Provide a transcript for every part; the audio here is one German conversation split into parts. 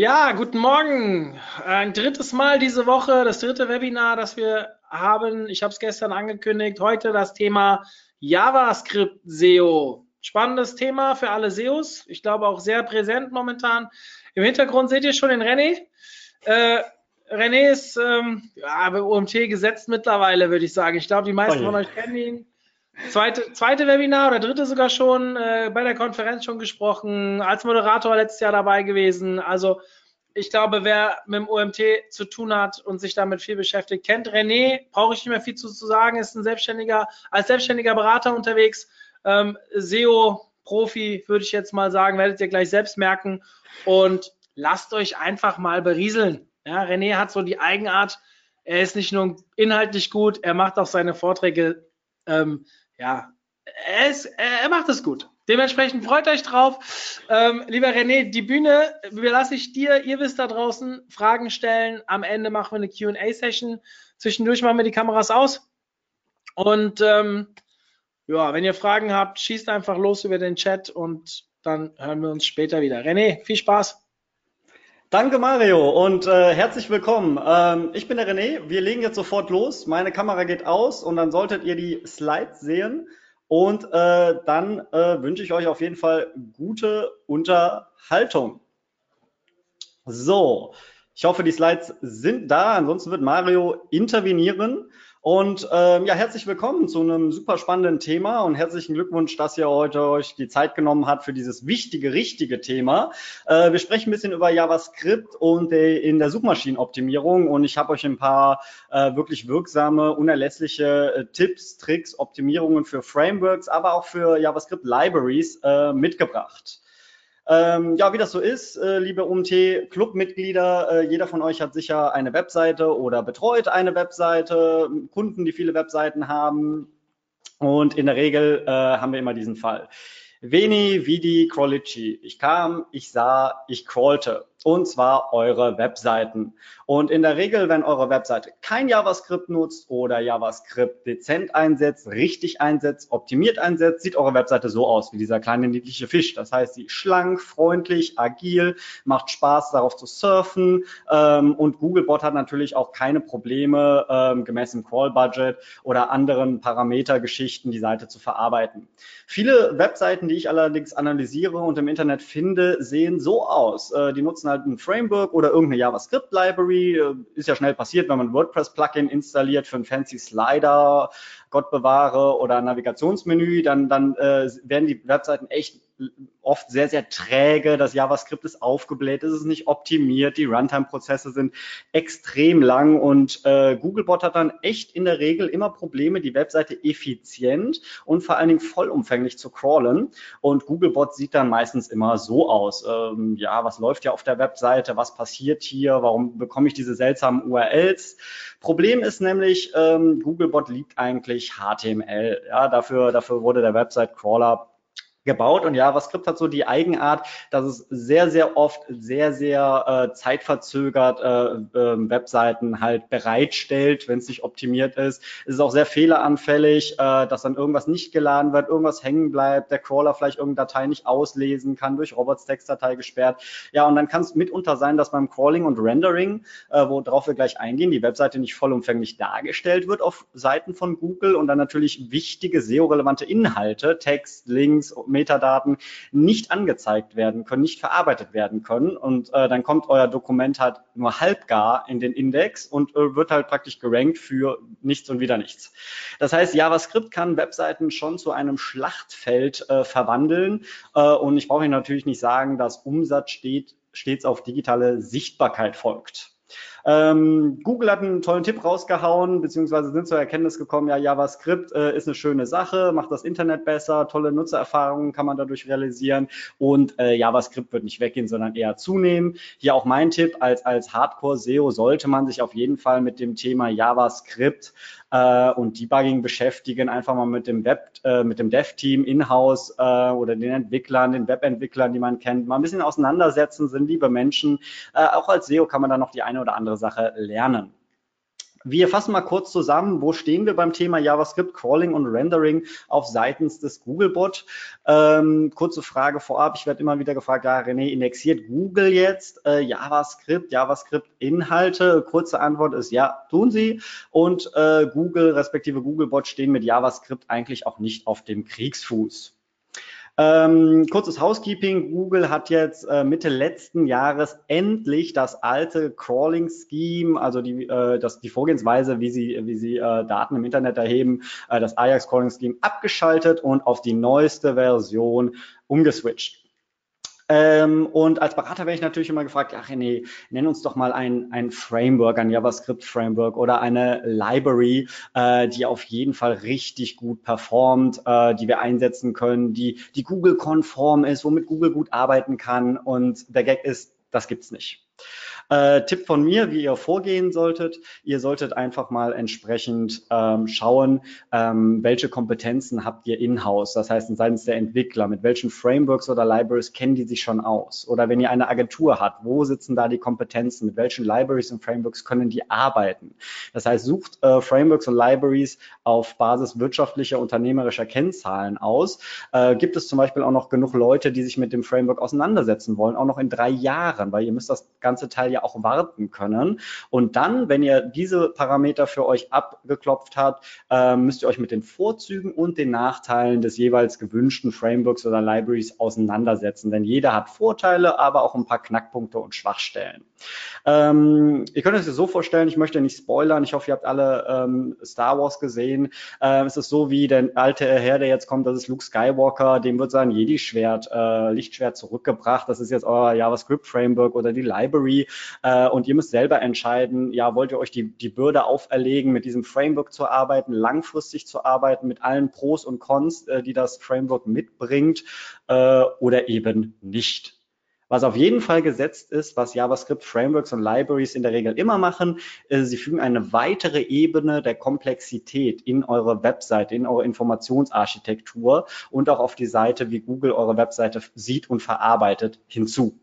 Ja, guten Morgen. Ein drittes Mal diese Woche, das dritte Webinar, das wir haben. Ich habe es gestern angekündigt. Heute das Thema JavaScript SEO. Spannendes Thema für alle SEOs. Ich glaube auch sehr präsent momentan. Im Hintergrund seht ihr schon den René. Äh, René ist ähm, ja, bei OMT gesetzt mittlerweile, würde ich sagen. Ich glaube, die meisten Oh von euch kennen ihn. Zweite, zweite Webinar oder dritte sogar schon, äh, bei der Konferenz schon gesprochen, als Moderator letztes Jahr dabei gewesen. Also ich glaube, wer mit dem OMT zu tun hat und sich damit viel beschäftigt, kennt René, brauche ich nicht mehr viel zu, zu sagen, ist ein selbstständiger, als selbstständiger Berater unterwegs, ähm, SEO-Profi, würde ich jetzt mal sagen, werdet ihr gleich selbst merken. Und lasst euch einfach mal berieseln. Ja, René hat so die Eigenart, er ist nicht nur inhaltlich gut, er macht auch seine Vorträge ähm, ja, er, ist, er, macht es gut. Dementsprechend freut euch drauf. Ähm, lieber René, die Bühne überlasse ich dir. Ihr wisst da draußen, Fragen stellen. Am Ende machen wir eine QA-Session. Zwischendurch machen wir die Kameras aus. Und ähm, ja, wenn ihr Fragen habt, schießt einfach los über den Chat und dann hören wir uns später wieder. René, viel Spaß. Danke Mario und äh, herzlich willkommen. Ähm, ich bin der René. Wir legen jetzt sofort los. Meine Kamera geht aus und dann solltet ihr die Slides sehen. Und äh, dann äh, wünsche ich euch auf jeden Fall gute Unterhaltung. So, ich hoffe, die Slides sind da. Ansonsten wird Mario intervenieren. Und ähm, ja, herzlich willkommen zu einem super spannenden Thema und herzlichen Glückwunsch, dass ihr heute euch die Zeit genommen habt für dieses wichtige, richtige Thema. Äh, wir sprechen ein bisschen über JavaScript und in der Suchmaschinenoptimierung und ich habe euch ein paar äh, wirklich wirksame, unerlässliche äh, Tipps, Tricks, Optimierungen für Frameworks, aber auch für JavaScript Libraries äh, mitgebracht. Ähm, ja, wie das so ist, äh, liebe UMT-Clubmitglieder, äh, jeder von euch hat sicher eine Webseite oder betreut eine Webseite, Kunden, die viele Webseiten haben. Und in der Regel äh, haben wir immer diesen Fall. Veni, vidi, crawlici. Ich kam, ich sah, ich crawlte. Und zwar eure Webseiten. Und in der Regel, wenn eure Webseite kein JavaScript nutzt oder JavaScript dezent einsetzt, richtig einsetzt, optimiert einsetzt, sieht eure Webseite so aus wie dieser kleine niedliche Fisch. Das heißt, sie ist schlank, freundlich, agil, macht Spaß darauf zu surfen. Ähm, und Googlebot hat natürlich auch keine Probleme, ähm, gemäß dem Crawl-Budget oder anderen Parametergeschichten die Seite zu verarbeiten. Viele Webseiten, die ich allerdings analysiere und im Internet finde, sehen so aus. Äh, die nutzen halt ein Framework oder irgendeine JavaScript-Library. Äh, Ist ja schnell passiert, wenn man ein WordPress-Plugin installiert für einen fancy Slider, Gott bewahre, oder ein Navigationsmenü, dann, dann äh, werden die Webseiten echt oft sehr, sehr träge. Das JavaScript ist aufgebläht, es ist nicht optimiert, die Runtime-Prozesse sind extrem lang und äh, Googlebot hat dann echt in der Regel immer Probleme, die Webseite effizient und vor allen Dingen vollumfänglich zu crawlen. Und Googlebot sieht dann meistens immer so aus. Ähm, ja, was läuft ja auf der Webseite? Was passiert hier? Warum bekomme ich diese seltsamen URLs? Problem ist nämlich, ähm, Googlebot liebt eigentlich HTML. Ja, dafür, dafür wurde der Website-Crawler gebaut und JavaScript hat so die Eigenart, dass es sehr, sehr oft sehr, sehr äh, zeitverzögert äh, äh, Webseiten halt bereitstellt, wenn es nicht optimiert ist. Es ist auch sehr fehleranfällig, äh, dass dann irgendwas nicht geladen wird, irgendwas hängen bleibt, der Crawler vielleicht irgendeine Datei nicht auslesen kann, durch Robots Textdatei gesperrt. Ja, und dann kann es mitunter sein, dass beim Crawling und Rendering, äh, worauf wir gleich eingehen, die Webseite nicht vollumfänglich dargestellt wird auf Seiten von Google und dann natürlich wichtige SEO-relevante Inhalte, Text, Links, Metadaten nicht angezeigt werden können, nicht verarbeitet werden können. Und äh, dann kommt euer Dokument halt nur halbgar in den Index und äh, wird halt praktisch gerankt für nichts und wieder nichts. Das heißt, JavaScript kann Webseiten schon zu einem Schlachtfeld äh, verwandeln. Äh, und ich brauche Ihnen natürlich nicht sagen, dass Umsatz steht, stets auf digitale Sichtbarkeit folgt. Ähm, Google hat einen tollen Tipp rausgehauen, beziehungsweise sind zur Erkenntnis gekommen, ja, JavaScript äh, ist eine schöne Sache, macht das Internet besser, tolle Nutzererfahrungen kann man dadurch realisieren und äh, JavaScript wird nicht weggehen, sondern eher zunehmen. Hier auch mein Tipp, als, als Hardcore-SEO sollte man sich auf jeden Fall mit dem Thema JavaScript äh, und Debugging beschäftigen, einfach mal mit dem Web, äh, mit dem Dev-Team in-house äh, oder den Entwicklern, den Webentwicklern, die man kennt, mal ein bisschen auseinandersetzen, sind liebe Menschen. Auch als SEO kann man da noch die eine oder andere Sache lernen. Wir fassen mal kurz zusammen, wo stehen wir beim Thema JavaScript, Crawling und Rendering auf seitens des Googlebot. Ähm, kurze Frage vorab, ich werde immer wieder gefragt, ja René, indexiert Google jetzt äh, JavaScript, JavaScript-Inhalte? Kurze Antwort ist ja, tun sie. Und äh, Google respektive Googlebot stehen mit JavaScript eigentlich auch nicht auf dem Kriegsfuß. Ähm, kurzes Housekeeping. Google hat jetzt äh, Mitte letzten Jahres endlich das alte Crawling-Scheme, also die, äh, das, die Vorgehensweise, wie sie, wie sie äh, Daten im Internet erheben, äh, das Ajax-Crawling-Scheme abgeschaltet und auf die neueste Version umgeswitcht. Ähm, und als Berater werde ich natürlich immer gefragt, ach René, nenn uns doch mal ein, ein Framework, ein JavaScript-Framework oder eine Library, äh, die auf jeden Fall richtig gut performt, äh, die wir einsetzen können, die, die Google-konform ist, womit Google gut arbeiten kann. Und der Gag ist, das gibt's nicht. Äh, Tipp von mir, wie ihr vorgehen solltet. Ihr solltet einfach mal entsprechend ähm, schauen, ähm, welche Kompetenzen habt ihr in-house. Das heißt, seitens der Entwickler, mit welchen Frameworks oder Libraries kennen die sich schon aus? Oder wenn ihr eine Agentur habt, wo sitzen da die Kompetenzen? Mit welchen Libraries und Frameworks können die arbeiten? Das heißt, sucht äh, Frameworks und Libraries auf Basis wirtschaftlicher, unternehmerischer Kennzahlen aus. Äh, gibt es zum Beispiel auch noch genug Leute, die sich mit dem Framework auseinandersetzen wollen, auch noch in drei Jahren, weil ihr müsst das ganze Teil ja auch warten können. Und dann, wenn ihr diese Parameter für euch abgeklopft habt, äh, müsst ihr euch mit den Vorzügen und den Nachteilen des jeweils gewünschten Frameworks oder Libraries auseinandersetzen. Denn jeder hat Vorteile, aber auch ein paar Knackpunkte und Schwachstellen. Ähm, ihr könnt es euch so vorstellen, ich möchte nicht spoilern, ich hoffe, ihr habt alle ähm, Star Wars gesehen. Ähm, es ist so wie der alte Herr, der jetzt kommt, das ist Luke Skywalker, dem wird sein Jedi-Schwert, äh, Lichtschwert zurückgebracht. Das ist jetzt euer JavaScript-Framework oder die Library. Äh, und ihr müsst selber entscheiden, ja, wollt ihr euch die, die Bürde auferlegen, mit diesem Framework zu arbeiten, langfristig zu arbeiten, mit allen Pros und Cons, äh, die das Framework mitbringt, äh, oder eben nicht. Was auf jeden Fall gesetzt ist, was JavaScript Frameworks und Libraries in der Regel immer machen, äh, sie fügen eine weitere Ebene der Komplexität in eure Webseite, in eure Informationsarchitektur und auch auf die Seite, wie Google eure Webseite sieht und verarbeitet, hinzu.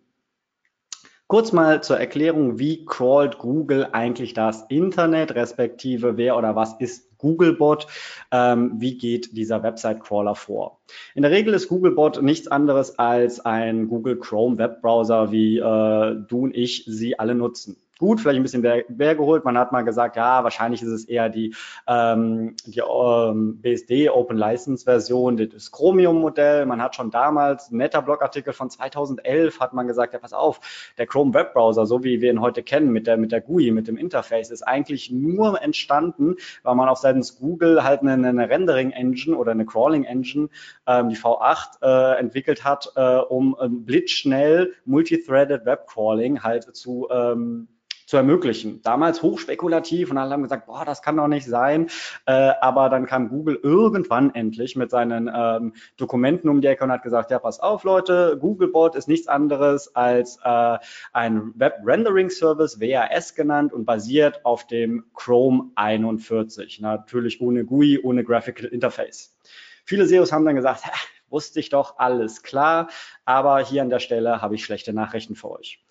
Kurz mal zur Erklärung, wie crawlt Google eigentlich das Internet, respektive wer oder was ist Googlebot? Ähm, wie geht dieser Website-Crawler vor? In der Regel ist Googlebot nichts anderes als ein Google Chrome Webbrowser, wie äh, du und ich sie alle nutzen gut, vielleicht ein bisschen mehr geholt. Man hat mal gesagt, ja, wahrscheinlich ist es eher die, ähm, die ähm, BSD Open License Version, das Chromium Modell. Man hat schon damals, Meta-Blog Artikel von 2011 hat man gesagt, ja, pass auf, der Chrome Webbrowser, so wie wir ihn heute kennen, mit der, mit der GUI, mit dem Interface, ist eigentlich nur entstanden, weil man auf seitens Google halt eine, eine Rendering Engine oder eine Crawling Engine, ähm, die V8, äh, entwickelt hat, äh, um ähm, blitzschnell Multithreaded Web Crawling halt zu, ähm, zu ermöglichen. Damals hochspekulativ und alle haben gesagt, boah, das kann doch nicht sein. Äh, aber dann kam Google irgendwann endlich mit seinen ähm, Dokumenten um die Ecke und hat gesagt, ja, pass auf, Leute, Googlebot ist nichts anderes als äh, ein Web Rendering Service, WAS genannt und basiert auf dem Chrome 41. Natürlich ohne GUI, ohne Graphical Interface. Viele SEOs haben dann gesagt, wusste ich doch, alles klar, aber hier an der Stelle habe ich schlechte Nachrichten für euch.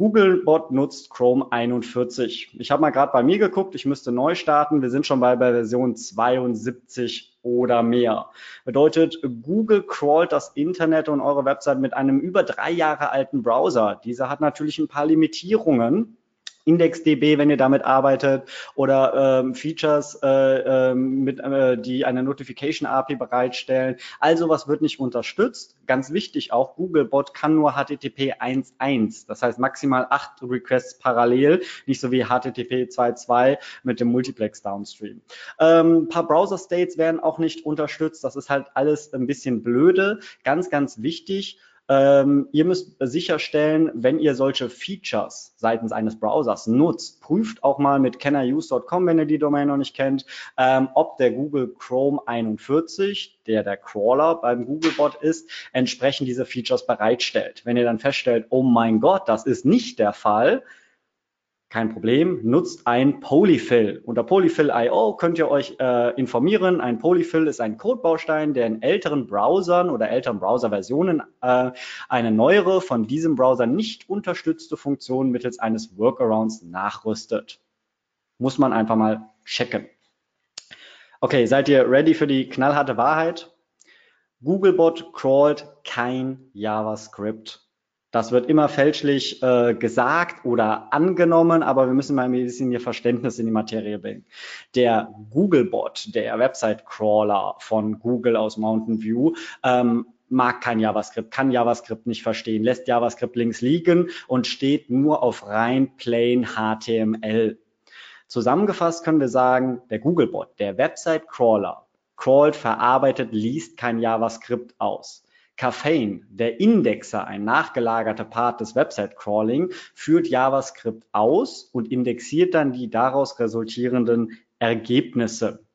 Googlebot nutzt Chrome 41. Ich habe mal gerade bei mir geguckt, ich müsste neu starten. Wir sind schon bei, bei Version 72 oder mehr. Bedeutet, Google crawlt das Internet und eure Website mit einem über drei Jahre alten Browser. Dieser hat natürlich ein paar Limitierungen IndexDB, wenn ihr damit arbeitet, oder ähm, Features, äh, äh, mit, äh, die eine Notification API bereitstellen. Also was wird nicht unterstützt. Ganz wichtig auch, Googlebot kann nur HTTP 1.1, das heißt maximal acht Requests parallel, nicht so wie HTTP 2.2 mit dem Multiplex Downstream. Ähm, paar Browser States werden auch nicht unterstützt. Das ist halt alles ein bisschen blöde. Ganz, ganz wichtig Ähm, ihr müsst sicherstellen, wenn ihr solche Features seitens eines Browsers nutzt, prüft auch mal mit canIuse.com, wenn ihr die Domain noch nicht kennt, ähm, ob der Google Chrome 41, der der Crawler beim Googlebot ist, entsprechend diese Features bereitstellt. Wenn ihr dann feststellt, oh mein Gott, das ist nicht der Fall, kein Problem, nutzt ein Polyfill. Unter Polyfill.io könnt ihr euch äh, informieren. Ein Polyfill ist ein Codebaustein, der in älteren Browsern oder älteren Browserversionen äh, eine neuere, von diesem Browser nicht unterstützte Funktion mittels eines Workarounds nachrüstet. Muss man einfach mal checken. Okay, seid ihr ready für die knallharte Wahrheit? Googlebot crawlt kein JavaScript. Das wird immer fälschlich äh, gesagt oder angenommen, aber wir müssen mal ein bisschen ihr Verständnis in die Materie bringen. Der Googlebot, der Website-Crawler von Google aus Mountain View, ähm, mag kein JavaScript, kann JavaScript nicht verstehen, lässt JavaScript links liegen und steht nur auf rein plain HTML. Zusammengefasst können wir sagen, der Googlebot, der Website-Crawler, crawlt, verarbeitet, liest kein JavaScript aus. Caffeine, der Indexer, ein nachgelagerter Part des Website-Crawling, führt JavaScript aus und indexiert dann die daraus resultierenden Ergebnisse.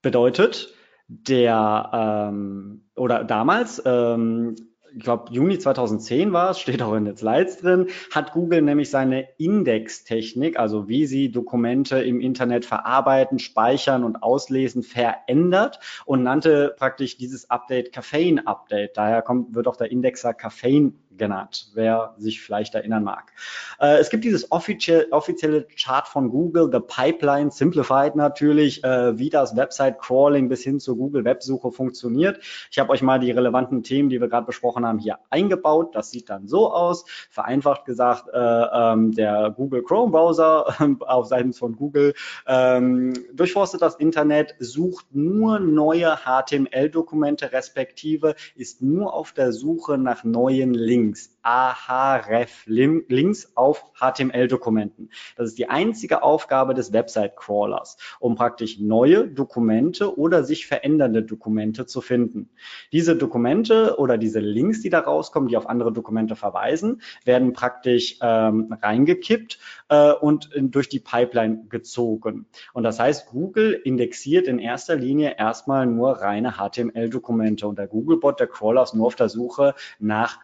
Bedeutet, der ähm, oder damals ähm, ich glaube, Juni 2010 war es, steht auch in den Slides drin, hat Google nämlich seine Indextechnik, also wie sie Dokumente im Internet verarbeiten, speichern und auslesen, verändert und nannte praktisch dieses Update Caffeine Update. Daher kommt, wird auch der Indexer Caffeine genannt, wer sich vielleicht erinnern mag. Äh, es gibt dieses offizielle, offizielle Chart von Google, The Pipeline, simplified natürlich, äh, wie das Website-Crawling bis hin zur Google-Websuche funktioniert. Ich habe euch mal die relevanten Themen, die wir gerade besprochen haben, hier eingebaut. Das sieht dann so aus. Vereinfacht gesagt, äh, ähm, der Google Chrome-Browser auf Seiten von Google ähm, durchforstet das Internet, sucht nur neue HTML-Dokumente respektive ist nur auf der Suche nach neuen Links. Links, Ahref Links auf HTML-Dokumenten. Das ist die einzige Aufgabe des Website-Crawlers, um praktisch neue Dokumente oder sich verändernde Dokumente zu finden. Diese Dokumente oder diese Links, die da rauskommen, die auf andere Dokumente verweisen, werden praktisch ähm, reingekippt äh, und durch die Pipeline gezogen. Und das heißt, Google indexiert in erster Linie erstmal nur reine HTML-Dokumente und der Googlebot, der Crawler ist nur auf der Suche nach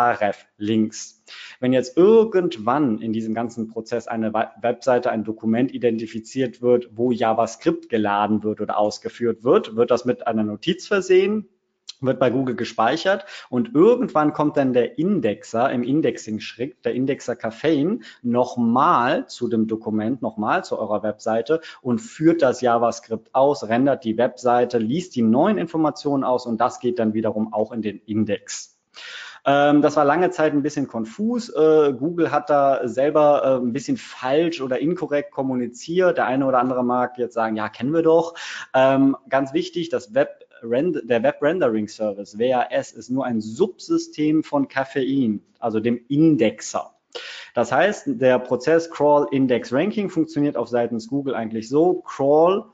Ahref-Links. Wenn jetzt irgendwann in diesem ganzen Prozess eine Webseite, ein Dokument identifiziert wird, wo JavaScript geladen wird oder ausgeführt wird, wird das mit einer Notiz versehen, wird bei Google gespeichert und irgendwann kommt dann der Indexer im Indexing-Schritt, der Indexer Caffeine, nochmal zu dem Dokument, nochmal zu eurer Webseite und führt das JavaScript aus, rendert die Webseite, liest die neuen Informationen aus und das geht dann wiederum auch in den Index. Ähm, das war lange Zeit ein bisschen konfus. Äh, Google hat da selber äh, ein bisschen falsch oder inkorrekt kommuniziert. Der eine oder andere mag jetzt sagen, ja, kennen wir doch. Ähm, ganz wichtig, das Web der Web Rendering Service, WAS, ist nur ein Subsystem von Caffein, also dem Indexer. Das heißt, der Prozess Crawl Index Ranking funktioniert auf seitens Google eigentlich so. Crawl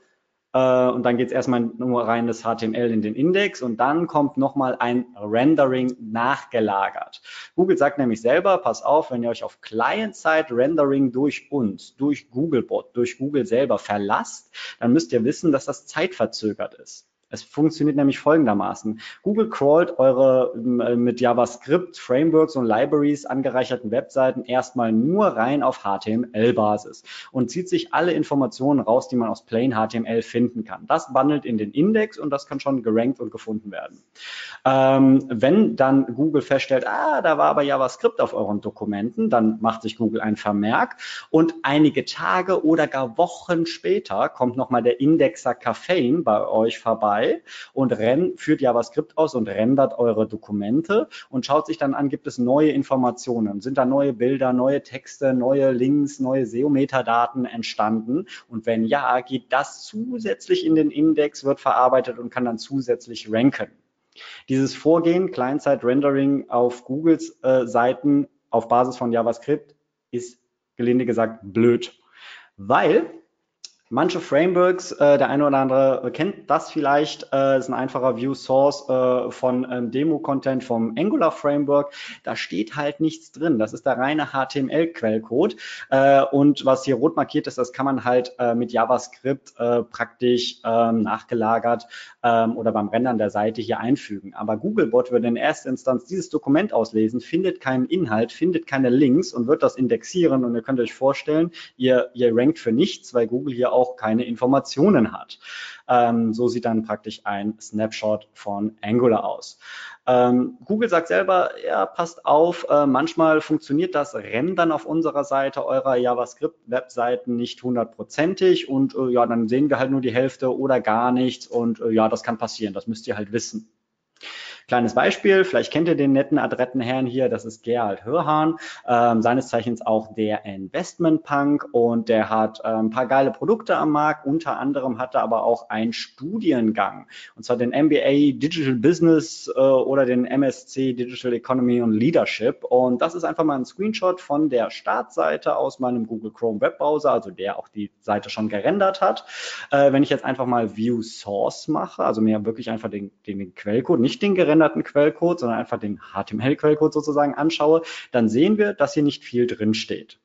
äh, und dann geht es erstmal nur rein das HTML in den Index und dann kommt nochmal ein Rendering nachgelagert. Google sagt nämlich selber, pass auf, wenn ihr euch auf Client-Side-Rendering durch uns, durch Googlebot, durch Google selber verlasst, dann müsst ihr wissen, dass das zeitverzögert ist. Es funktioniert nämlich folgendermaßen. Google crawlt eure äh, mit JavaScript, Frameworks und Libraries angereicherten Webseiten erstmal nur rein auf HTML-Basis und zieht sich alle Informationen raus, die man aus plain HTML finden kann. Das bundelt in den Index und das kann schon gerankt und gefunden werden. Ähm, wenn dann Google feststellt, ah, da war aber JavaScript auf euren Dokumenten, dann macht sich Google ein Vermerk und einige Tage oder gar Wochen später kommt nochmal der Indexer Caffeine bei euch vorbei dabei und renn, führt JavaScript aus und rendert eure Dokumente und schaut sich dann an, gibt es neue Informationen, sind da neue Bilder, neue Texte, neue Links, neue SEO-Metadaten entstanden? Und wenn ja, geht das zusätzlich in den Index, wird verarbeitet und kann dann zusätzlich ranken. Dieses Vorgehen, Client-Side-Rendering auf Googles äh, Seiten auf Basis von JavaScript, ist gelinde gesagt blöd, weil Manche Frameworks, äh, der eine oder andere kennt das vielleicht, äh, ist ein einfacher View Source äh, von ähm, Demo-Content vom Angular Framework. Da steht halt nichts drin. Das ist der reine HTML-Quellcode. Äh, und was hier rot markiert ist, das kann man halt äh, mit JavaScript äh, praktisch ähm, nachgelagert ähm, oder beim Rendern der Seite hier einfügen. Aber Googlebot würde in erster Instanz dieses Dokument auslesen, findet keinen Inhalt, findet keine Links und wird das indexieren. Und ihr könnt euch vorstellen, ihr, ihr rankt für nichts, weil Google hier auch keine Informationen hat. Ähm, so sieht dann praktisch ein Snapshot von Angular aus. Ähm, Google sagt selber, ja, passt auf, äh, manchmal funktioniert das Rendern auf unserer Seite eurer JavaScript-Webseiten nicht hundertprozentig und äh, ja, dann sehen wir halt nur die Hälfte oder gar nichts und äh, ja, das kann passieren, das müsst ihr halt wissen. Kleines Beispiel, vielleicht kennt ihr den netten adretten Herrn hier, das ist Gerald Hörhahn, ähm, seines Zeichens auch der Investment Punk und der hat äh, ein paar geile Produkte am Markt, unter anderem hat er aber auch einen Studiengang und zwar den MBA Digital Business äh, oder den MSc Digital Economy und Leadership und das ist einfach mal ein Screenshot von der Startseite aus meinem Google Chrome Webbrowser, also der auch die Seite schon gerendert hat. Äh, wenn ich jetzt einfach mal View Source mache, also mir wirklich einfach den, den, den Quellcode, nicht den gerendert gerenderten Quellcode, sondern einfach den HTML-Quellcode sozusagen anschaue, dann sehen wir, dass hier nicht viel drin steht.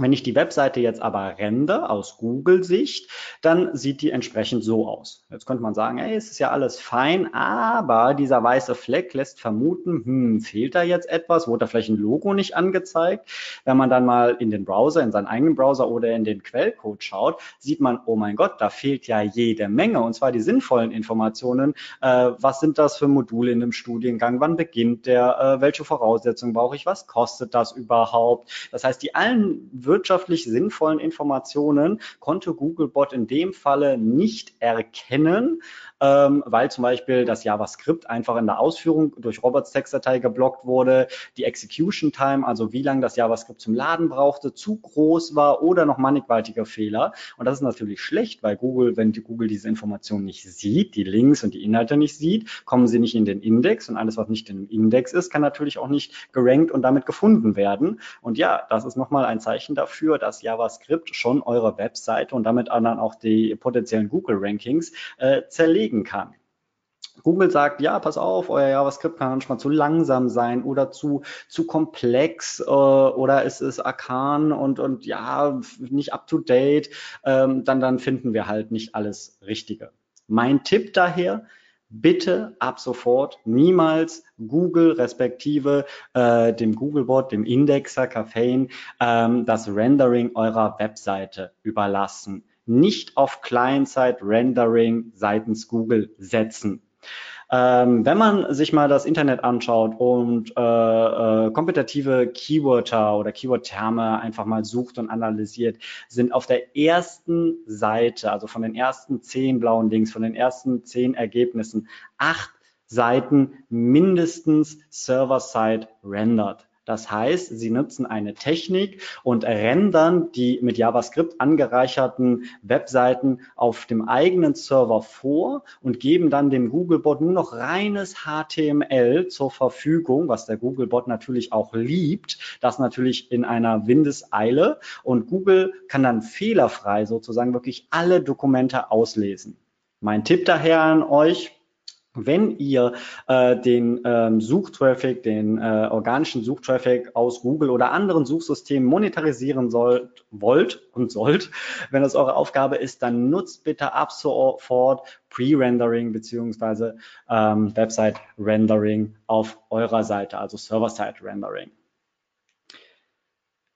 Wenn ich die Webseite jetzt aber rende aus Google-Sicht, dann sieht die entsprechend so aus. Jetzt könnte man sagen, hey, es ist ja alles fein, aber dieser weiße Fleck lässt vermuten, hm, fehlt da jetzt etwas? Wurde da vielleicht ein Logo nicht angezeigt? Wenn man dann mal in den Browser, in seinen eigenen Browser oder in den Quellcode schaut, sieht man, oh mein Gott, da fehlt ja jede Menge und zwar die sinnvollen Informationen. Äh, was sind das für Module in dem Studiengang? Wann beginnt der? Äh, welche Voraussetzungen brauche ich? Was kostet das überhaupt? Das heißt, die allen wirtschaftlich sinnvollen Informationen konnte Googlebot in dem Falle nicht erkennen, ähm, weil zum Beispiel das JavaScript einfach in der Ausführung durch Roberts Textdatei geblockt wurde, die Execution Time, also wie lange das JavaScript zum Laden brauchte, zu groß war oder noch mannigfaltige Fehler. Und das ist natürlich schlecht, weil Google, wenn die Google diese Information nicht sieht, die Links und die Inhalte nicht sieht, kommen sie nicht in den Index und alles, was nicht dem Index ist, kann natürlich auch nicht gerankt und damit gefunden werden. Und ja, das ist nochmal ein Zeichen dafür, dass JavaScript schon eure Webseite und damit dann auch die potenziellen Google-Rankings äh, zerlegt bewegen kann. Google sagt, ja, pass auf, euer JavaScript kann manchmal zu langsam sein oder zu, zu komplex äh, oder es ist arkan und, und ja, nicht up to date, ähm, dann, dann finden wir halt nicht alles Richtige. Mein Tipp daher, bitte ab sofort niemals Google respektive äh, dem Googlebot, dem Indexer Caffeine, ähm, das Rendering eurer Webseite überlassen nicht auf Client-Side-Rendering seitens Google setzen. Ähm, wenn man sich mal das Internet anschaut und äh, äh, kompetitive Keywörter oder Keyword-Terme einfach mal sucht und analysiert, sind auf der ersten Seite, also von den ersten zehn blauen Links, von den ersten zehn Ergebnissen, acht Seiten mindestens Server-Side rendered. Das heißt, sie nutzen eine Technik und rendern die mit JavaScript angereicherten Webseiten auf dem eigenen Server vor und geben dann dem Googlebot nur noch reines HTML zur Verfügung, was der Googlebot natürlich auch liebt, das natürlich in einer Windeseile und Google kann dann fehlerfrei sozusagen wirklich alle Dokumente auslesen. Mein Tipp daher an euch, wenn ihr äh, den ähm, Suchtraffic, den äh, organischen Suchtraffic aus Google oder anderen Suchsystemen monetarisieren sollt, wollt und sollt, wenn das eure Aufgabe ist, dann nutzt bitte ab sofort Pre-Rendering beziehungsweise ähm, Website-Rendering auf eurer Seite, also Server-Side-Rendering.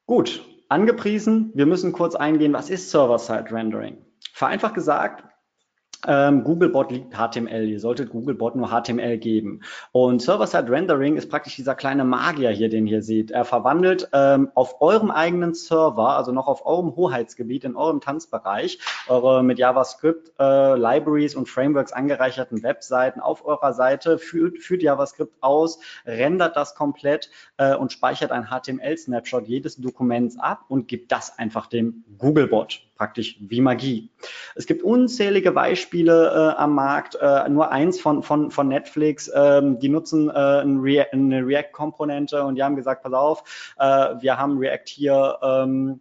Gut, angepriesen. Wir müssen kurz eingehen, was ist Server-Side-Rendering? Vereinfacht gesagt, ähm, Googlebot liegt HTML. Ihr solltet Googlebot nur HTML geben. Und Server-Side-Rendering ist praktisch dieser kleine Magier hier, den ihr seht. Er verwandelt ähm, auf eurem eigenen Server, also noch auf eurem Hoheitsgebiet, in eurem Tanzbereich, eure mit JavaScript äh, Libraries und Frameworks angereicherten Webseiten auf eurer Seite, führt, führt JavaScript aus, rendert das komplett äh, und speichert ein HTML-Snapshot jedes Dokuments ab und gibt das einfach dem Googlebot praktisch wie Magie. Es gibt unzählige Beispiele äh, am Markt, äh, nur eins von, von, von Netflix, ähm, die nutzen äh, eine React-Komponente und die haben gesagt, pass auf, äh, wir haben React hier ähm,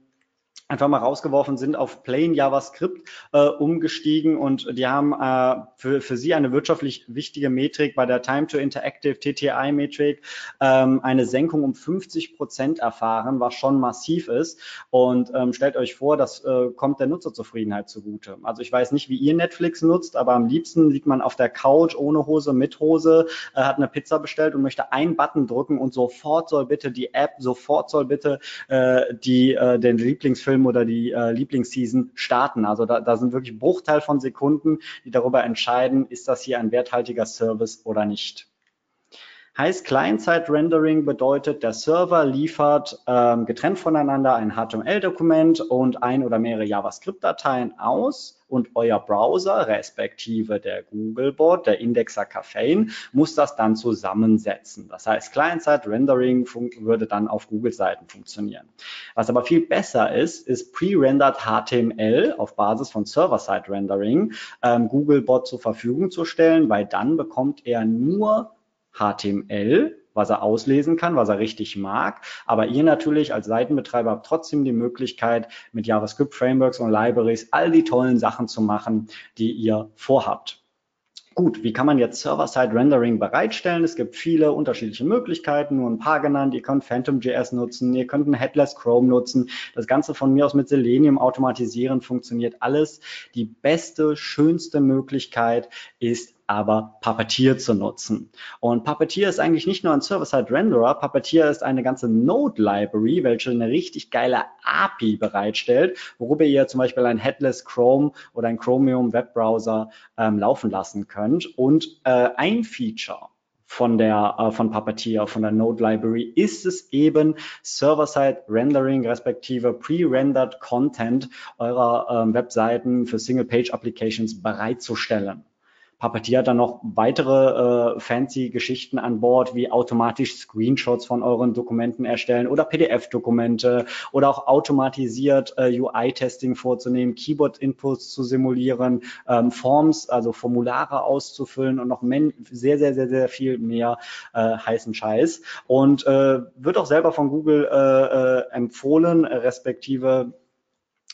einfach mal rausgeworfen sind, auf Plain JavaScript äh, umgestiegen und die haben äh, für, für sie eine wirtschaftlich wichtige Metrik bei der Time to Interactive TTI-Metrik ähm, eine Senkung um 50 Prozent erfahren, was schon massiv ist. Und ähm, stellt euch vor, das äh, kommt der Nutzerzufriedenheit zugute. Also ich weiß nicht, wie ihr Netflix nutzt, aber am liebsten liegt man auf der Couch ohne Hose, mit Hose, äh, hat eine Pizza bestellt und möchte einen Button drücken und sofort soll bitte die App, sofort soll bitte äh, die äh, den Lieblingsfilm Film oder die äh, Lieblingsseason starten. Also da, da sind wirklich Bruchteil von Sekunden, die darüber entscheiden, ist das hier ein werthaltiger Service oder nicht. Heißt Client-Side-Rendering bedeutet, der Server liefert ähm, getrennt voneinander ein HTML-Dokument und ein oder mehrere JavaScript-Dateien aus und euer Browser, respektive der Googlebot, der Indexer Caffeine, muss das dann zusammensetzen. Das heißt, Client-Side-Rendering würde dann auf Google-Seiten funktionieren. Was aber viel besser ist, ist pre-rendered HTML auf Basis von Server-Side-Rendering ähm, Googlebot zur Verfügung zu stellen, weil dann bekommt er nur HTML, was er auslesen kann, was er richtig mag. Aber ihr natürlich als Seitenbetreiber habt trotzdem die Möglichkeit, mit JavaScript Frameworks und Libraries all die tollen Sachen zu machen, die ihr vorhabt. Gut, wie kann man jetzt Server-Side-Rendering bereitstellen? Es gibt viele unterschiedliche Möglichkeiten, nur ein paar genannt. Ihr könnt Phantom.js nutzen, ihr könnt ein Headless Chrome nutzen. Das Ganze von mir aus mit Selenium automatisieren funktioniert alles. Die beste, schönste Möglichkeit ist aber Puppeteer zu nutzen. Und Puppeteer ist eigentlich nicht nur ein Server-Side-Renderer, Puppeteer ist eine ganze Node-Library, welche eine richtig geile API bereitstellt, worüber ihr zum Beispiel ein Headless Chrome oder ein Chromium Webbrowser ähm, laufen lassen könnt. Und äh, ein Feature, von der äh, von Puppeteer, von der Node Library, ist es eben Server-Side Rendering respektive pre-rendered Content eurer ähm, Webseiten für Single-Page Applications bereitzustellen. Puppeteer hat dann noch weitere äh, fancy Geschichten an Bord, wie automatisch Screenshots von euren Dokumenten erstellen oder PDF-Dokumente oder auch automatisiert äh, UI-Testing vorzunehmen, Keyboard-Inputs zu simulieren, ähm, Forms, also Formulare auszufüllen und noch sehr, sehr, sehr, sehr viel mehr äh, heißen Scheiß. Und äh, wird auch selber von Google äh, äh, empfohlen, respektive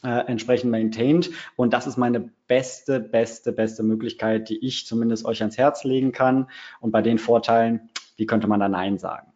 äh, entsprechend maintained. Und das ist meine beste, beste, beste Möglichkeit, die ich zumindest euch ans Herz legen kann. Und bei den Vorteilen, wie könnte man da Nein sagen?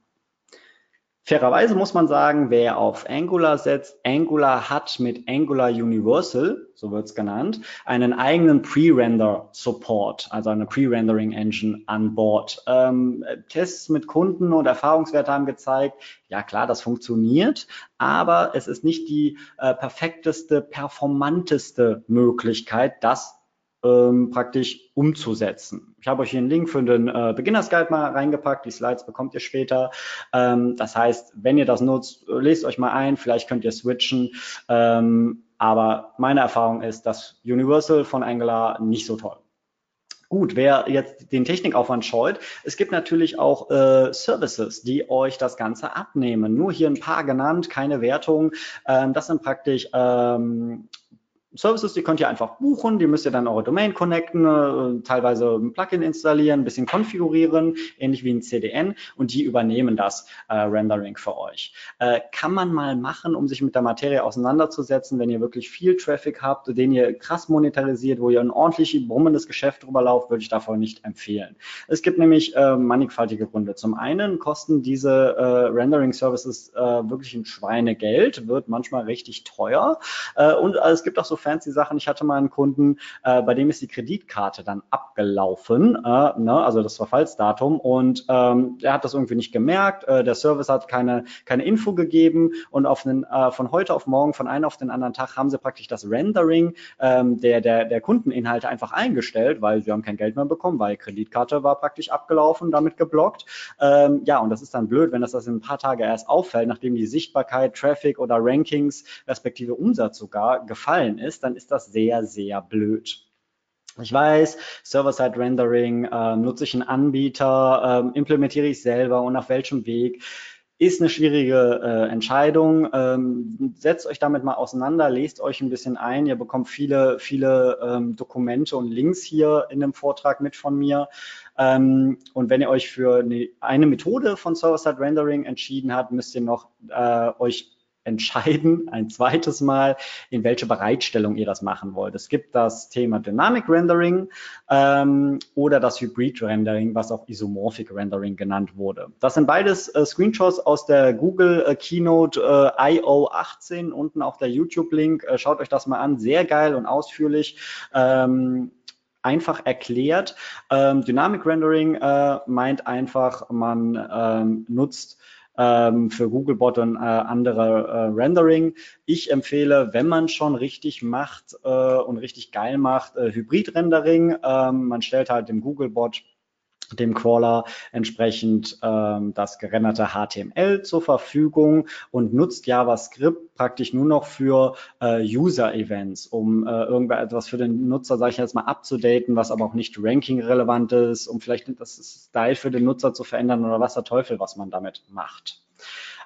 Fairerweise muss man sagen, wer auf Angular setzt, Angular hat mit Angular Universal, so wird es genannt, einen eigenen Pre-Render-Support, also eine Pre-Rendering Engine an Bord. Ähm, Tests mit Kunden und Erfahrungswerte haben gezeigt, ja klar, das funktioniert, aber es ist nicht die äh, perfekteste, performanteste Möglichkeit, das ähm, praktisch umzusetzen. Ich habe euch hier einen Link für den äh, Beginners Guide mal reingepackt. Die Slides bekommt ihr später. Ähm, das heißt, wenn ihr das nutzt, lest euch mal ein. Vielleicht könnt ihr switchen. Ähm, aber meine Erfahrung ist, dass Universal von Angular nicht so toll. Gut, wer jetzt den Technikaufwand scheut, es gibt natürlich auch äh, Services, die euch das Ganze abnehmen. Nur hier ein paar genannt, keine Wertung. Ähm, das sind praktisch ähm, Services, die könnt ihr einfach buchen, die müsst ihr dann eure Domain connecten, äh, teilweise ein Plugin installieren, ein bisschen konfigurieren, ähnlich wie ein CDN und die übernehmen das äh, Rendering für euch. Äh, kann man mal machen, um sich mit der Materie auseinanderzusetzen, wenn ihr wirklich viel Traffic habt, den ihr krass monetarisiert, wo ihr ein ordentlich brummendes Geschäft drüber lauft, würde ich davon nicht empfehlen. Es gibt nämlich äh, mannigfaltige Gründe. Zum einen kosten diese äh, Rendering Services äh, wirklich ein Schweinegeld, wird manchmal richtig teuer und es gibt auch so fancy Sachen. Ich hatte mal einen Kunden, äh, bei dem ist die Kreditkarte dann abgelaufen, äh, ne, also das Verfallsdatum und ähm, er hat das irgendwie nicht gemerkt. Äh, der Service hat keine, keine Info gegeben und auf einen, äh, von heute auf morgen, von einem auf den anderen Tag haben sie praktisch das Rendering ähm, der, der, der Kundeninhalte einfach eingestellt, weil sie haben kein Geld mehr bekommen, weil Kreditkarte war praktisch abgelaufen, damit geblockt. Ähm, ja, und das ist dann blöd, wenn das, das in ein paar Tage erst auffällt, nachdem die Sichtbarkeit, Traffic oder Rankings respektive Umsatz sogar gefallen ist ist, dann ist das sehr, sehr blöd. Ich weiß, Server-Side-Rendering, äh, nutze ich einen Anbieter, äh, implementiere ich selber und auf welchem Weg, ist eine schwierige äh, Entscheidung. Ähm, setzt euch damit mal auseinander, lest euch ein bisschen ein. Ihr bekommt viele, viele ähm, Dokumente und Links hier in dem Vortrag mit von mir. Ähm, und wenn ihr euch für eine, eine Methode von Server-Side Rendering entschieden habt, müsst ihr noch äh, euch entscheiden ein zweites Mal, in welche Bereitstellung ihr das machen wollt. Es gibt das Thema Dynamic Rendering ähm, oder das Hybrid Rendering, was auch Isomorphic Rendering genannt wurde. Das sind beides äh, Screenshots aus der Google äh, Keynote äh, IO 18, unten auch der YouTube-Link. Äh, schaut euch das mal an, sehr geil und ausführlich. Ähm, einfach erklärt. Ähm, Dynamic Rendering äh, meint einfach, man ähm, nutzt für Googlebot und äh, andere äh, Rendering. Ich empfehle, wenn man schon richtig macht äh, und richtig geil macht, Hybrid-Rendering. Ähm, man stellt halt dem Googlebot dem Crawler entsprechend ähm, das gerenderte HTML zur Verfügung und nutzt JavaScript praktisch nur noch für äh, User-Events, um äh, irgendetwas für den Nutzer, sage ich jetzt mal, abzudaten, was aber auch nicht ranking-relevant ist, um vielleicht das Style für den Nutzer zu verändern oder was der Teufel, was man damit macht.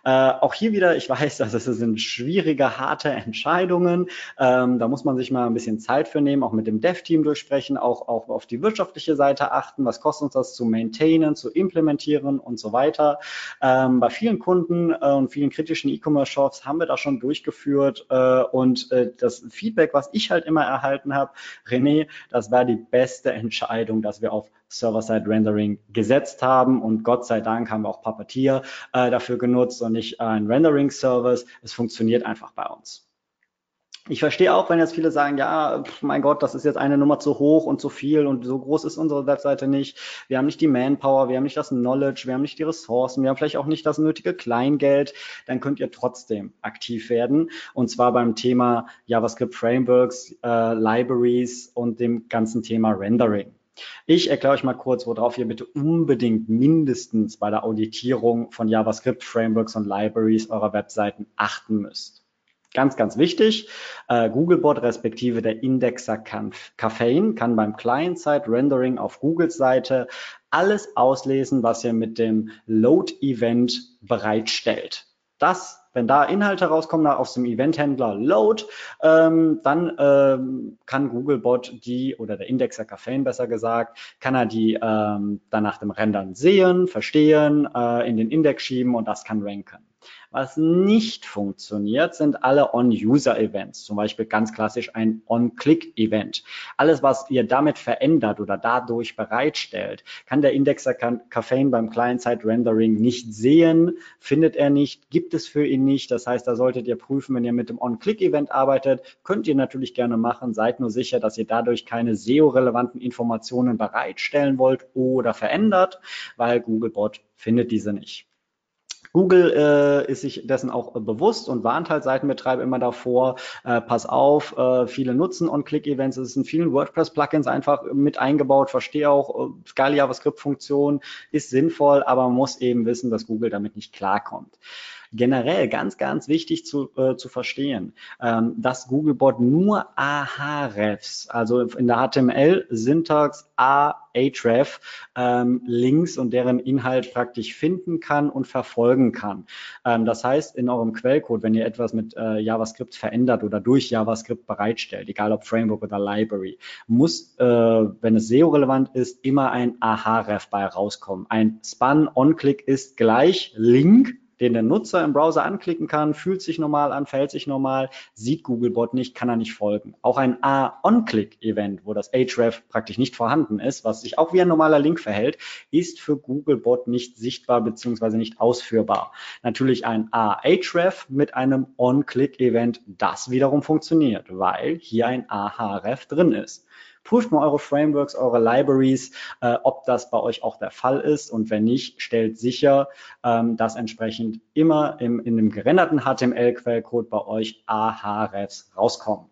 Äh, auch hier wieder, ich weiß, dass es sind schwierige, harte Entscheidungen. Ähm, da muss man sich mal ein bisschen Zeit für nehmen, auch mit dem Dev-Team durchsprechen, auch, auch auf die wirtschaftliche Seite achten. Was kostet uns das zu maintainen, zu implementieren und so weiter. Ähm, bei vielen Kunden äh, und vielen kritischen E-Commerce-Shops haben wir das schon durchgeführt äh, und äh, das Feedback, was ich halt immer erhalten habe, René, das war die beste Entscheidung, dass wir auf Server-Side-Rendering gesetzt haben und Gott sei Dank haben wir auch Puppeteer äh, dafür genutzt und nicht ein Rendering-Service. Es funktioniert einfach bei uns. Ich verstehe auch, wenn jetzt viele sagen, ja, mein Gott, das ist jetzt eine Nummer zu hoch und zu viel und so groß ist unsere Webseite nicht. Wir haben nicht die Manpower, wir haben nicht das Knowledge, wir haben nicht die Ressourcen, wir haben vielleicht auch nicht das nötige Kleingeld. Dann könnt ihr trotzdem aktiv werden. Und zwar beim Thema JavaScript Frameworks, äh, Libraries und dem ganzen Thema Rendering. Ich erkläre euch mal kurz, worauf ihr bitte unbedingt mindestens bei der Auditierung von JavaScript Frameworks und Libraries eurer Webseiten achten müsst. Ganz, ganz wichtig, äh, Googlebot respektive der Indexer Caffeine kann beim Client-Side-Rendering auf Googles Seite alles auslesen, was ihr mit dem Load-Event bereitstellt. Das wenn da Inhalte rauskommen aus dem Eventhändler Load, ähm, dann ähm, kann Googlebot die oder der Indexer Caffeine besser gesagt, kann er die ähm, dann nach dem Rendern sehen, verstehen, äh, in den Index schieben und das kann ranken. Was nicht funktioniert, sind alle On-User-Events, zum Beispiel ganz klassisch ein On-Click-Event. Alles, was ihr damit verändert oder dadurch bereitstellt, kann der Indexer Caffeine beim Client-Side-Rendering nicht sehen, findet er nicht, gibt es für ihn nicht. Das heißt, da solltet ihr prüfen, wenn ihr mit dem On-Click-Event arbeitet, könnt ihr natürlich gerne machen. Seid nur sicher, dass ihr dadurch keine SEO-relevanten Informationen bereitstellen wollt oder verändert, weil Googlebot findet diese nicht. Google äh, ist sich dessen auch äh, bewusst und warnt halt Seitenbetreiber immer davor, äh, pass auf, äh, viele nutzen On-Click-Events, es ist in vielen WordPress-Plugins einfach mit eingebaut, verstehe auch, äh, geile JavaScript-Funktion ist sinnvoll, aber man muss eben wissen, dass Google damit nicht klarkommt generell ganz, ganz wichtig zu, äh, zu verstehen, ähm, dass Googlebot nur AHREFs, also in der HTML-Syntax A Href ähm, Links und deren Inhalt praktisch finden kann und verfolgen kann. Ähm, das heißt, in eurem Quellcode, wenn ihr etwas mit äh, JavaScript verändert oder durch JavaScript bereitstellt, egal ob Framework oder Library, muss, äh, wenn es SEO-relevant ist, immer ein AHREF bei rauskommen. Ein Span-On-Click ist gleich Link den der Nutzer im Browser anklicken kann, fühlt sich normal an, verhält sich normal, sieht Googlebot nicht, kann er nicht folgen. Auch ein A-On-Click-Event, wo das href praktisch nicht vorhanden ist, was sich auch wie ein normaler Link verhält, ist für Googlebot nicht sichtbar bzw. nicht ausführbar. Natürlich ein A-href mit einem On-Click-Event, das wiederum funktioniert, weil hier ein A-href drin ist. Prüft mal eure Frameworks, eure Libraries, äh, ob das bei euch auch der Fall ist. Und wenn nicht, stellt sicher, ähm, dass entsprechend immer im, in dem gerenderten HTML-Quellcode bei euch AHREFs rauskommen.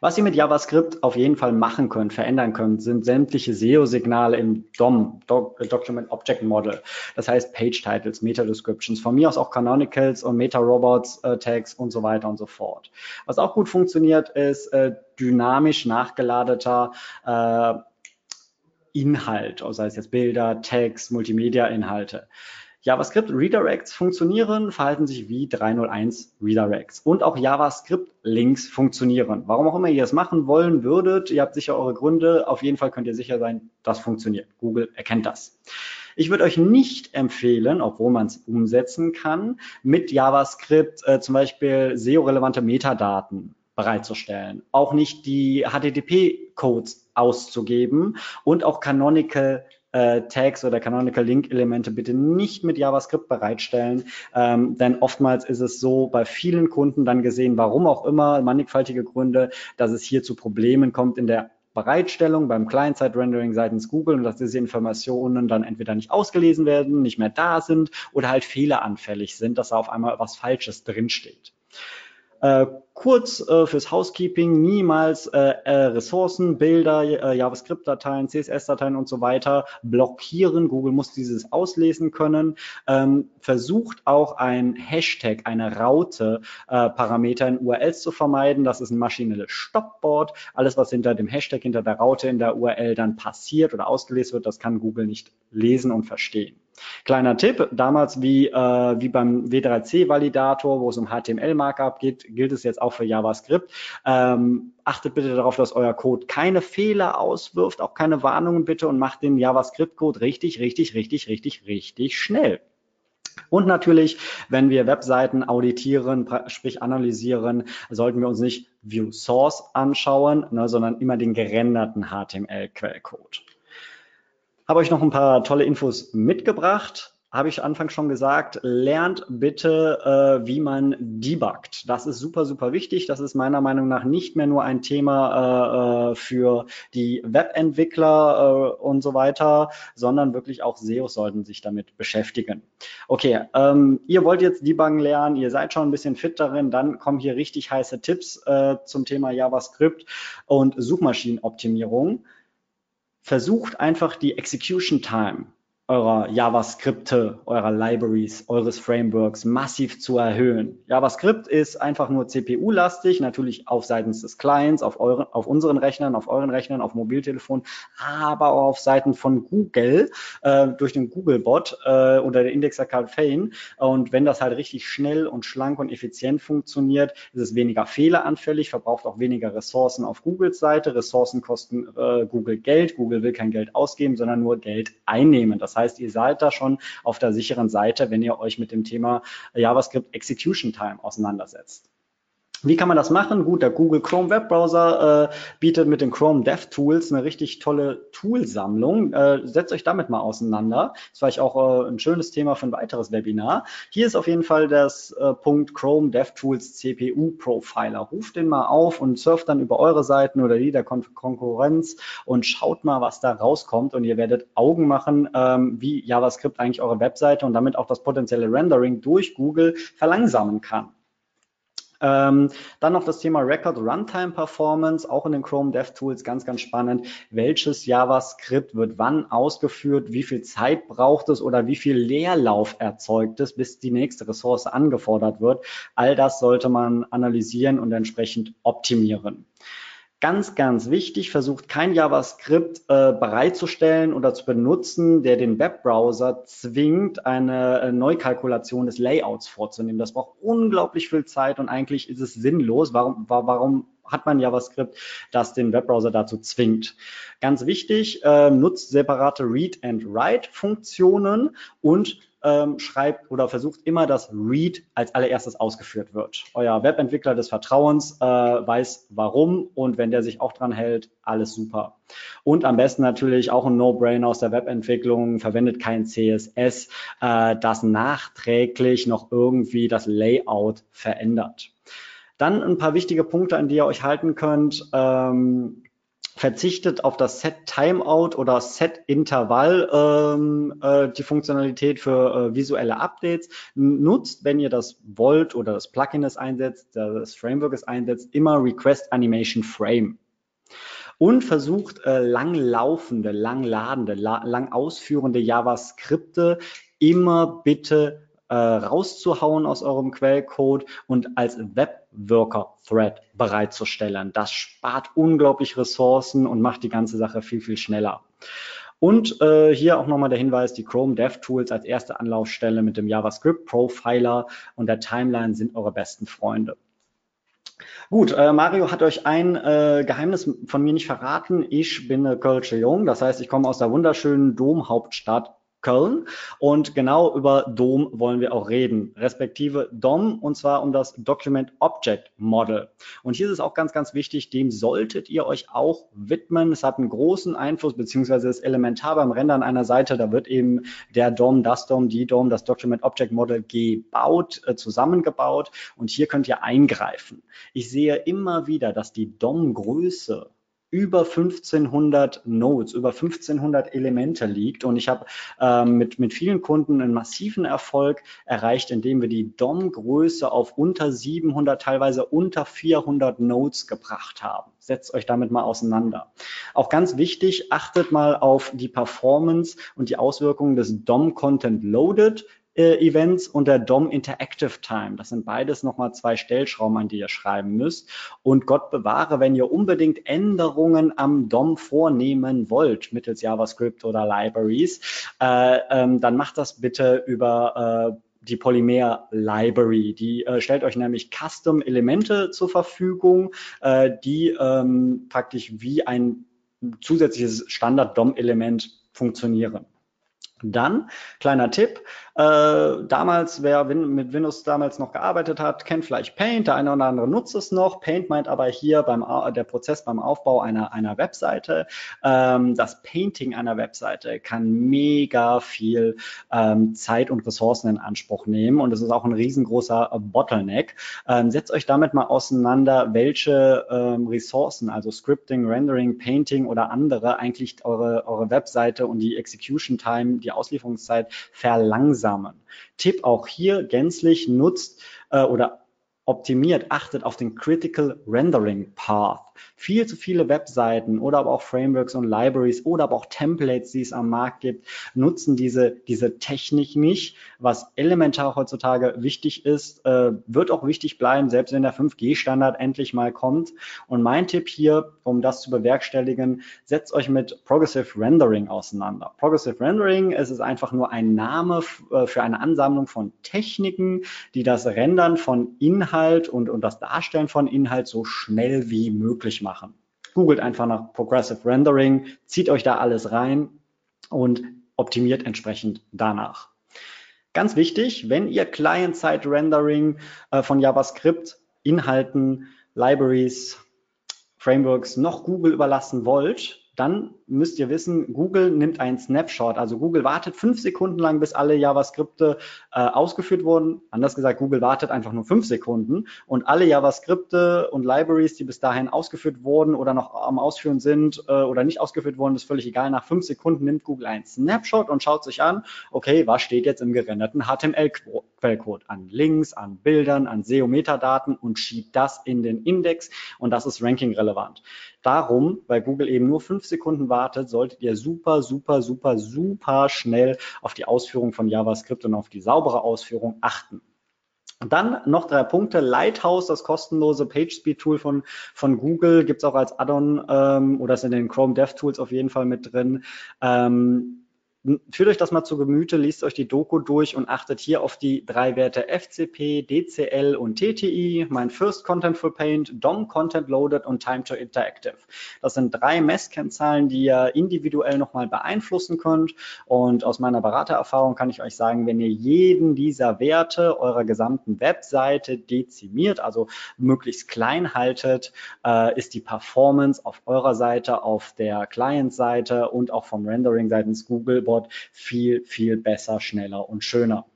Was ihr mit JavaScript auf jeden Fall machen könnt, verändern könnt, sind sämtliche SEO-Signale im DOM, Document Object Model. Das heißt Page Titles, Meta Descriptions, von mir aus auch Canonicals und Meta Robots äh, Tags und so weiter und so fort. Was auch gut funktioniert, ist äh, dynamisch nachgeladeter äh, Inhalt, sei es jetzt Bilder, Text, Multimedia-Inhalte. JavaScript Redirects funktionieren, verhalten sich wie 301 Redirects. Und auch JavaScript Links funktionieren. Warum auch immer ihr es machen wollen würdet, ihr habt sicher eure Gründe. Auf jeden Fall könnt ihr sicher sein, das funktioniert. Google erkennt das. Ich würde euch nicht empfehlen, obwohl man es umsetzen kann, mit JavaScript äh, zum Beispiel SEO-relevante Metadaten bereitzustellen, auch nicht die HTTP-Codes auszugeben und auch Canonical äh, Tags oder Canonical Link Elemente bitte nicht mit JavaScript bereitstellen, ähm, denn oftmals ist es so bei vielen Kunden dann gesehen, warum auch immer, mannigfaltige Gründe, dass es hier zu Problemen kommt in der Bereitstellung beim Client-Side-Rendering seitens Google und dass diese Informationen dann entweder nicht ausgelesen werden, nicht mehr da sind oder halt fehleranfällig sind, dass da auf einmal was Falsches drinsteht. Äh, kurz äh, fürs Housekeeping, niemals äh, äh, Ressourcen, Bilder, äh, JavaScript-Dateien, CSS-Dateien und so weiter blockieren. Google muss dieses auslesen können. Ähm, versucht auch ein Hashtag, eine Raute äh, Parameter in URLs zu vermeiden. Das ist ein maschinelles Stoppboard. Alles, was hinter dem Hashtag, hinter der Raute in der URL dann passiert oder ausgelesen wird, das kann Google nicht lesen und verstehen. Kleiner Tipp, damals wie, äh, wie beim W3C-Validator, wo es um HTML-Markup geht, gilt es jetzt auch für JavaScript. Ähm, achtet bitte darauf, dass euer Code keine Fehler auswirft, auch keine Warnungen bitte und macht den JavaScript-Code richtig, richtig, richtig, richtig, richtig schnell. Und natürlich, wenn wir Webseiten auditieren, sprich analysieren, sollten wir uns nicht View Source anschauen, ne, sondern immer den gerenderten HTML-Quellcode. Habe euch noch ein paar tolle Infos mitgebracht. Habe ich anfangs schon gesagt, lernt bitte, äh, wie man debuggt. Das ist super, super wichtig. Das ist meiner Meinung nach nicht mehr nur ein Thema äh, äh für die Webentwickler äh, und so weiter, sondern wirklich auch SEOs sollten sich damit beschäftigen. Okay, ähm, ihr wollt jetzt debuggen lernen, ihr seid schon ein bisschen fit darin, dann kommen hier richtig heiße Tipps äh, zum Thema JavaScript und Suchmaschinenoptimierung versucht einfach die Execution Time eurer JavaScripte, eurer Libraries, eures Frameworks massiv zu erhöhen. JavaScript ist einfach nur CPU-lastig, natürlich auf seitens des Clients, auf, euren, auf unseren Rechnern, auf euren Rechnern, auf Mobiltelefon, aber auch auf Seiten von Google äh, durch den Google-Bot äh, oder der Indexer Fane. Und wenn das halt richtig schnell und schlank und effizient funktioniert, ist es weniger fehleranfällig, verbraucht auch weniger Ressourcen auf Googles Seite. Ressourcen kosten äh, Google Geld. Google will kein Geld ausgeben, sondern nur Geld einnehmen. Das heißt, heißt, ihr seid da schon auf der sicheren Seite, wenn ihr euch mit dem Thema JavaScript Execution Time auseinandersetzt. Wie kann man das machen? Gut, der Google Chrome Webbrowser äh, bietet mit den Chrome DevTools eine richtig tolle Toolsammlung. Äh, setzt euch damit mal auseinander. Das ist vielleicht auch äh, ein schönes Thema für ein weiteres Webinar. Hier ist auf jeden Fall das äh, Punkt Chrome DevTools CPU Profiler. Ruft den mal auf und surft dann über eure Seiten oder die der Kon Konkurrenz und schaut mal, was da rauskommt. Und ihr werdet Augen machen, ähm, wie JavaScript eigentlich eure Webseite und damit auch das potenzielle Rendering durch Google verlangsamen kann. Ähm, dann noch das Thema Record Runtime Performance, auch in den Chrome DevTools, ganz, ganz spannend. Welches JavaScript wird wann ausgeführt? Wie viel Zeit braucht es oder wie viel Leerlauf erzeugt es, bis die nächste Ressource angefordert wird? All das sollte man analysieren und entsprechend optimieren. Ganz, ganz wichtig, versucht kein JavaScript äh, bereitzustellen oder zu benutzen, der den Webbrowser zwingt, eine äh, Neukalkulation des Layouts vorzunehmen. Das braucht unglaublich viel Zeit und eigentlich ist es sinnlos. Warum, warum hat man JavaScript, das den Webbrowser dazu zwingt. Ganz wichtig, äh, nutzt separate Read and Write Funktionen und ähm, schreibt oder versucht immer, dass Read als allererstes ausgeführt wird. Euer Webentwickler des Vertrauens äh, weiß warum und wenn der sich auch dran hält, alles super. Und am besten natürlich auch ein No-Brainer aus der Webentwicklung, verwendet kein CSS, äh, das nachträglich noch irgendwie das Layout verändert. Dann ein paar wichtige Punkte, an die ihr euch halten könnt. Ähm, verzichtet auf das Set Timeout oder Set Intervall ähm, äh, die Funktionalität für äh, visuelle Updates. Nutzt, wenn ihr das wollt oder das Plugin es einsetzt, das Framework es einsetzt, immer Request Animation Frame. Und versucht äh, lang laufende, lang ladende, la lang ausführende JavaScripte immer bitte äh, rauszuhauen aus eurem Quellcode und als Webworker-Thread bereitzustellen. Das spart unglaublich Ressourcen und macht die ganze Sache viel, viel schneller. Und äh, hier auch nochmal der Hinweis, die Chrome DevTools als erste Anlaufstelle mit dem JavaScript Profiler und der Timeline sind eure besten Freunde. Gut, äh, Mario hat euch ein äh, Geheimnis von mir nicht verraten. Ich bin eine Kölsche Jung, das heißt, ich komme aus der wunderschönen Domhauptstadt Köln. Und genau über DOM wollen wir auch reden, respektive DOM, und zwar um das Document Object Model. Und hier ist es auch ganz, ganz wichtig, dem solltet ihr euch auch widmen. Es hat einen großen Einfluss, beziehungsweise ist elementar beim Rendern einer Seite. Da wird eben der DOM, das DOM, die DOM, das Document Object Model gebaut, äh, zusammengebaut. Und hier könnt ihr eingreifen. Ich sehe immer wieder, dass die DOM-Größe über 1500 Nodes, über 1500 Elemente liegt. Und ich habe ähm, mit, mit vielen Kunden einen massiven Erfolg erreicht, indem wir die DOM-Größe auf unter 700, teilweise unter 400 Nodes gebracht haben. Setzt euch damit mal auseinander. Auch ganz wichtig, achtet mal auf die Performance und die Auswirkungen des DOM-Content Loaded Events und der DOM Interactive Time. Das sind beides nochmal zwei Stellschrauben, an die ihr schreiben müsst. Und Gott bewahre, wenn ihr unbedingt Änderungen am DOM vornehmen wollt, mittels JavaScript oder Libraries, äh, ähm, dann macht das bitte über äh, die Polymer Library. Die äh, stellt euch nämlich Custom Elemente zur Verfügung, äh, die ähm, praktisch wie ein zusätzliches Standard DOM Element funktionieren. Dann, kleiner Tipp, äh, damals, wer Win mit Windows damals noch gearbeitet hat, kennt vielleicht Paint, der eine oder andere nutzt es noch. Paint meint aber hier beim der Prozess beim Aufbau einer, einer Webseite. Ähm, das Painting einer Webseite kann mega viel ähm, Zeit und Ressourcen in Anspruch nehmen und es ist auch ein riesengroßer Bottleneck. Ähm, setzt euch damit mal auseinander, welche ähm, Ressourcen, also Scripting, Rendering, Painting oder andere eigentlich eure, eure Webseite und die Execution Time, die Auslieferungszeit verlangsamen verlangsamen. Tipp auch hier gänzlich nutzt äh, oder optimiert, achtet auf den Critical Rendering Path viel zu viele Webseiten oder aber auch Frameworks und Libraries oder aber auch Templates, die es am Markt gibt, nutzen diese, diese Technik nicht. Was elementar heutzutage wichtig ist, äh, wird auch wichtig bleiben, selbst wenn der 5G-Standard endlich mal kommt. Und mein Tipp hier, um das zu bewerkstelligen, setzt euch mit Progressive Rendering auseinander. Progressive Rendering, es ist einfach nur ein Name äh, für eine Ansammlung von Techniken, die das Rendern von Inhalt und, und das Darstellen von Inhalt so schnell wie möglich möglich machen. Googelt einfach nach Progressive Rendering, zieht euch da alles rein und optimiert entsprechend danach. Ganz wichtig, wenn ihr Client-Side-Rendering äh, von JavaScript, Inhalten, Libraries, Frameworks noch Google überlassen wollt, dann müsst ihr wissen, Google nimmt einen Snapshot. Also Google wartet fünf Sekunden lang, bis alle JavaScripte äh, ausgeführt wurden. Anders gesagt, Google wartet einfach nur fünf Sekunden und alle JavaScripte und Libraries, die bis dahin ausgeführt wurden oder noch am Ausführen sind äh, oder nicht ausgeführt wurden, ist völlig egal. Nach fünf Sekunden nimmt Google einen Snapshot und schaut sich an, okay, was steht jetzt im gerenderten HTML-Quellcode an Links, an Bildern, an SEO-Metadaten und schiebt das in den Index und das ist ranking-relevant. Darum, weil Google eben nur fünf Sekunden wartet, solltet ihr super, super, super, super schnell auf die Ausführung von JavaScript und auf die saubere Ausführung achten. Und dann noch drei Punkte. Lighthouse, das kostenlose PageSpeed-Tool von, von Google, gibt's auch als Add-on ähm, oder ist in den Chrome DevTools auf jeden Fall mit drin. Ähm, Führt euch das mal zu Gemüte, liest euch die Doku durch und achtet hier auf die drei Werte FCP, DCL und TTI, mein First Content for Paint, DOM Content Loaded und Time to Interactive. Das sind drei Messkennzahlen, die ihr individuell nochmal beeinflussen könnt. Und aus meiner Beratererfahrung kann ich euch sagen, wenn ihr jeden dieser Werte eurer gesamten Webseite dezimiert, also möglichst klein haltet, äh, ist die Performance auf eurer Seite, auf der Client-Seite und auch vom Rendering seitens Google Dashboard viel, viel besser, schneller und schöner.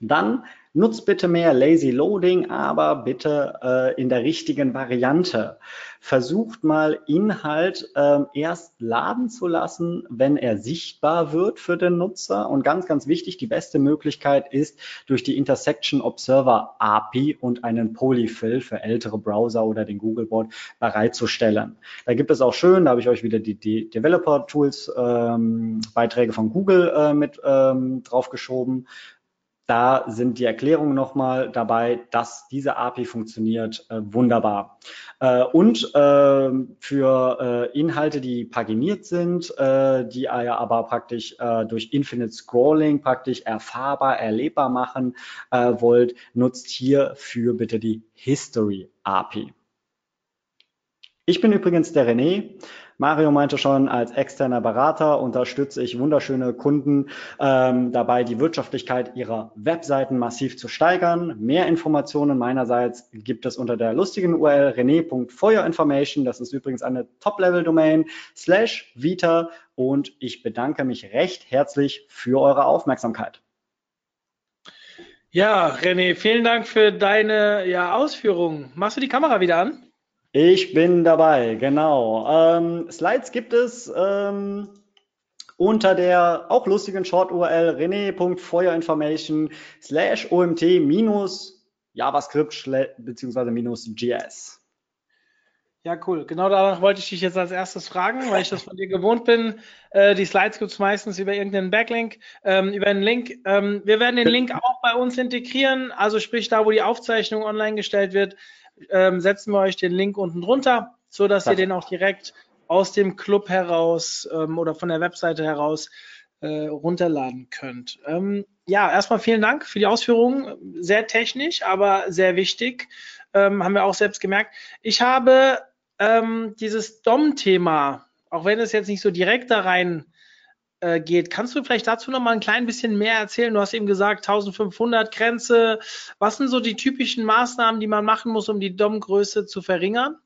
Dann nutzt bitte mehr Lazy Loading, aber bitte äh, in der richtigen Variante versucht mal Inhalt ähm, erst laden zu lassen, wenn er sichtbar wird für den Nutzer. Und ganz, ganz wichtig, die beste Möglichkeit ist durch die Intersection Observer API und einen Polyfill für ältere Browser oder den Googlebot bereitzustellen. Da gibt es auch schön, da habe ich euch wieder die, die Developer Tools ähm, Beiträge von Google äh, mit ähm, draufgeschoben. Da sind die Erklärungen nochmal dabei, dass diese API funktioniert äh, wunderbar. Äh, und äh, für äh, Inhalte, die paginiert sind, äh, die ihr aber praktisch äh, durch Infinite Scrolling praktisch erfahrbar, erlebbar machen wollt, nutzt hierfür bitte die History API. Ich bin übrigens der René. Mario meinte schon, als externer Berater unterstütze ich wunderschöne Kunden ähm, dabei, die Wirtschaftlichkeit ihrer Webseiten massiv zu steigern. Mehr Informationen meinerseits gibt es unter der lustigen URL rene.feuerinformation. Das ist übrigens eine Top-Level-Domain slash Vita und ich bedanke mich recht herzlich für eure Aufmerksamkeit. Ja, René, vielen Dank für deine ja, Ausführungen. Machst du die Kamera wieder an? Ich bin dabei, genau. Ähm, Slides gibt es ähm, unter der auch lustigen Short-URL rene.feuerinformation slash omt minus JavaScript beziehungsweise minus JS. Ja, cool. Genau danach wollte ich dich jetzt als erstes fragen, weil ich das von dir gewohnt bin. Äh, die Slides gibt es meistens über irgendeinen Backlink, ähm, über einen Link. Ähm, wir werden den Link auch bei uns integrieren, also sprich da, wo die Aufzeichnung online gestellt wird, ähm, setzen wir euch den Link unten drunter, so dass ihr den auch direkt aus dem Club heraus ähm, oder von der Webseite heraus äh, runterladen könnt. Ähm, ja, erstmal vielen Dank für die Ausführungen. Sehr technisch, aber sehr wichtig. Ähm, haben wir auch selbst gemerkt. Ich habe ähm, dieses DOM-Thema, auch wenn es jetzt nicht so direkt da rein äh, geht. Kannst du vielleicht dazu noch mal ein klein bisschen mehr erzählen? Du hast eben gesagt 1500 Grenze. Was sind so die typischen Maßnahmen, die man machen muss, um die DOM-Größe zu verringern?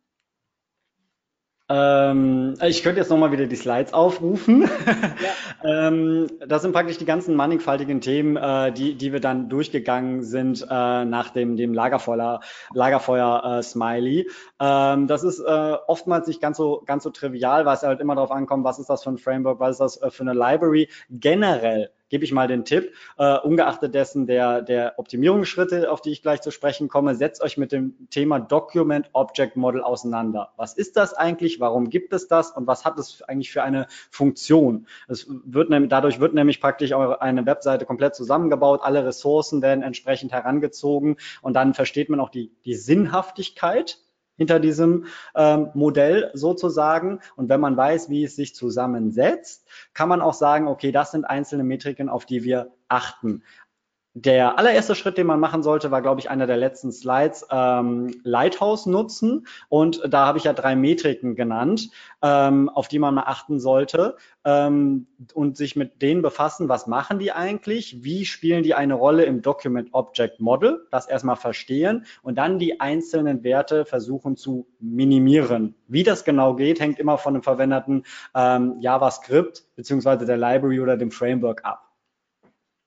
Ähm, ich könnte jetzt nochmal wieder die Slides aufrufen. Ja. ähm, das sind praktisch die ganzen mannigfaltigen Themen, äh, die, die wir dann durchgegangen sind äh, nach dem, dem Lagerfeuer, Lagerfeuer äh, Smiley. Ähm, das ist äh, oftmals nicht ganz so, ganz so trivial, weil es halt immer darauf ankommt, was ist das für ein Framework, was ist das äh, für eine Library. Generell gebe ich mal den Tipp, äh, ungeachtet dessen der, der Optimierungsschritte, auf die ich gleich zu sprechen komme, setzt euch mit dem Thema Document Object Model auseinander. Was ist das eigentlich? Warum gibt es das? Und was hat es eigentlich für eine Funktion? Es wird nämlich, dadurch wird nämlich praktisch eure, eine Webseite komplett zusammengebaut, alle Ressourcen werden entsprechend herangezogen und dann versteht man auch die, die Sinnhaftigkeit hinter diesem ähm, Modell sozusagen. Und wenn man weiß, wie es sich zusammensetzt, kann man auch sagen, okay, das sind einzelne Metriken, auf die wir achten. Der allererste Schritt, den man machen sollte, war, glaube ich, einer der letzten Slides, ähm, Lighthouse nutzen. Und da habe ich ja drei Metriken genannt, ähm, auf die man mal achten sollte ähm, und sich mit denen befassen, was machen die eigentlich, wie spielen die eine Rolle im Document Object Model, das erstmal verstehen und dann die einzelnen Werte versuchen zu minimieren. Wie das genau geht, hängt immer von dem verwendeten ähm, JavaScript beziehungsweise der Library oder dem Framework ab.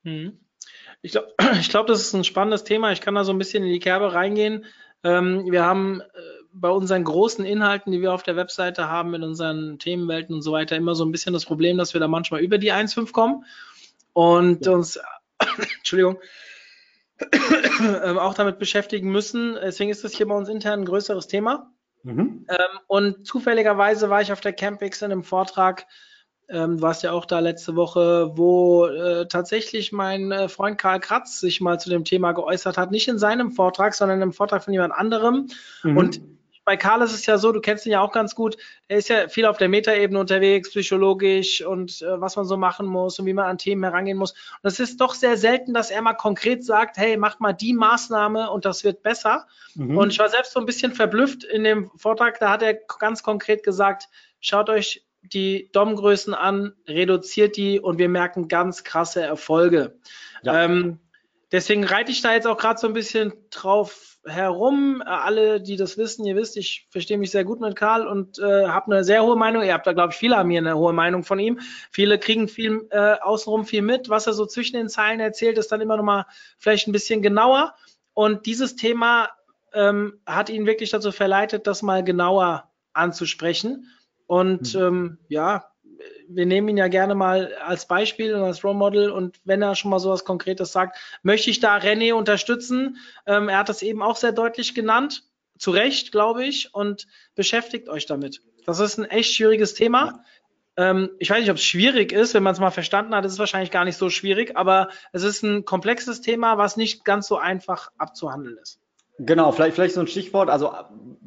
Mhm. Ich glaube, ich glaub, das ist ein spannendes Thema. Ich kann da so ein bisschen in die Kerbe reingehen. Ähm, wir haben äh, bei unseren großen Inhalten, die wir auf der Webseite haben, in unseren Themenwelten und so weiter, immer so ein bisschen das Problem, dass wir da manchmal über die 1.5 kommen und ja. uns, Entschuldigung, ähm, auch damit beschäftigen müssen. Deswegen ist das hier bei uns intern ein größeres Thema. Mhm. Ähm, und zufälligerweise war ich auf der Campix in einem Vortrag ähm, warst ja auch da letzte Woche, wo äh, tatsächlich mein äh, Freund Karl Kratz sich mal zu dem Thema geäußert hat, nicht in seinem Vortrag, sondern im Vortrag von jemand anderem. Mhm. Und bei Karl ist es ja so, du kennst ihn ja auch ganz gut, er ist ja viel auf der Metaebene unterwegs, psychologisch und äh, was man so machen muss und wie man an Themen herangehen muss. Und es ist doch sehr selten, dass er mal konkret sagt, hey, macht mal die Maßnahme und das wird besser. Mhm. Und ich war selbst so ein bisschen verblüfft in dem Vortrag, da hat er ganz konkret gesagt, schaut euch die DOM-Größen an, reduziert die und wir merken ganz krasse Erfolge. Ja. Ähm, deswegen reite ich da jetzt auch gerade so ein bisschen drauf herum. Alle, die das wissen, ihr wisst, ich verstehe mich sehr gut mit Karl und äh, habe eine sehr hohe Meinung. Ihr habt da, glaube ich, viele haben hier eine hohe Meinung von ihm. Viele kriegen viel äh, außenrum viel mit. Was er so zwischen den Zeilen erzählt, ist dann immer noch mal vielleicht ein bisschen genauer. Und dieses Thema ähm, hat ihn wirklich dazu verleitet, das mal genauer anzusprechen. Und mhm. ähm, ja, wir nehmen ihn ja gerne mal als Beispiel und als Role Model und wenn er schon mal sowas Konkretes sagt, möchte ich da René unterstützen. Ähm, er hat das eben auch sehr deutlich genannt, zu Recht, glaube ich, und beschäftigt euch damit. Das ist ein echt schwieriges Thema. Ähm, ich weiß nicht, ob es schwierig ist, wenn man es mal verstanden hat, ist es wahrscheinlich gar nicht so schwierig, aber es ist ein komplexes Thema, was nicht ganz so einfach abzuhandeln ist. Genau, vielleicht, vielleicht so ein Stichwort. Also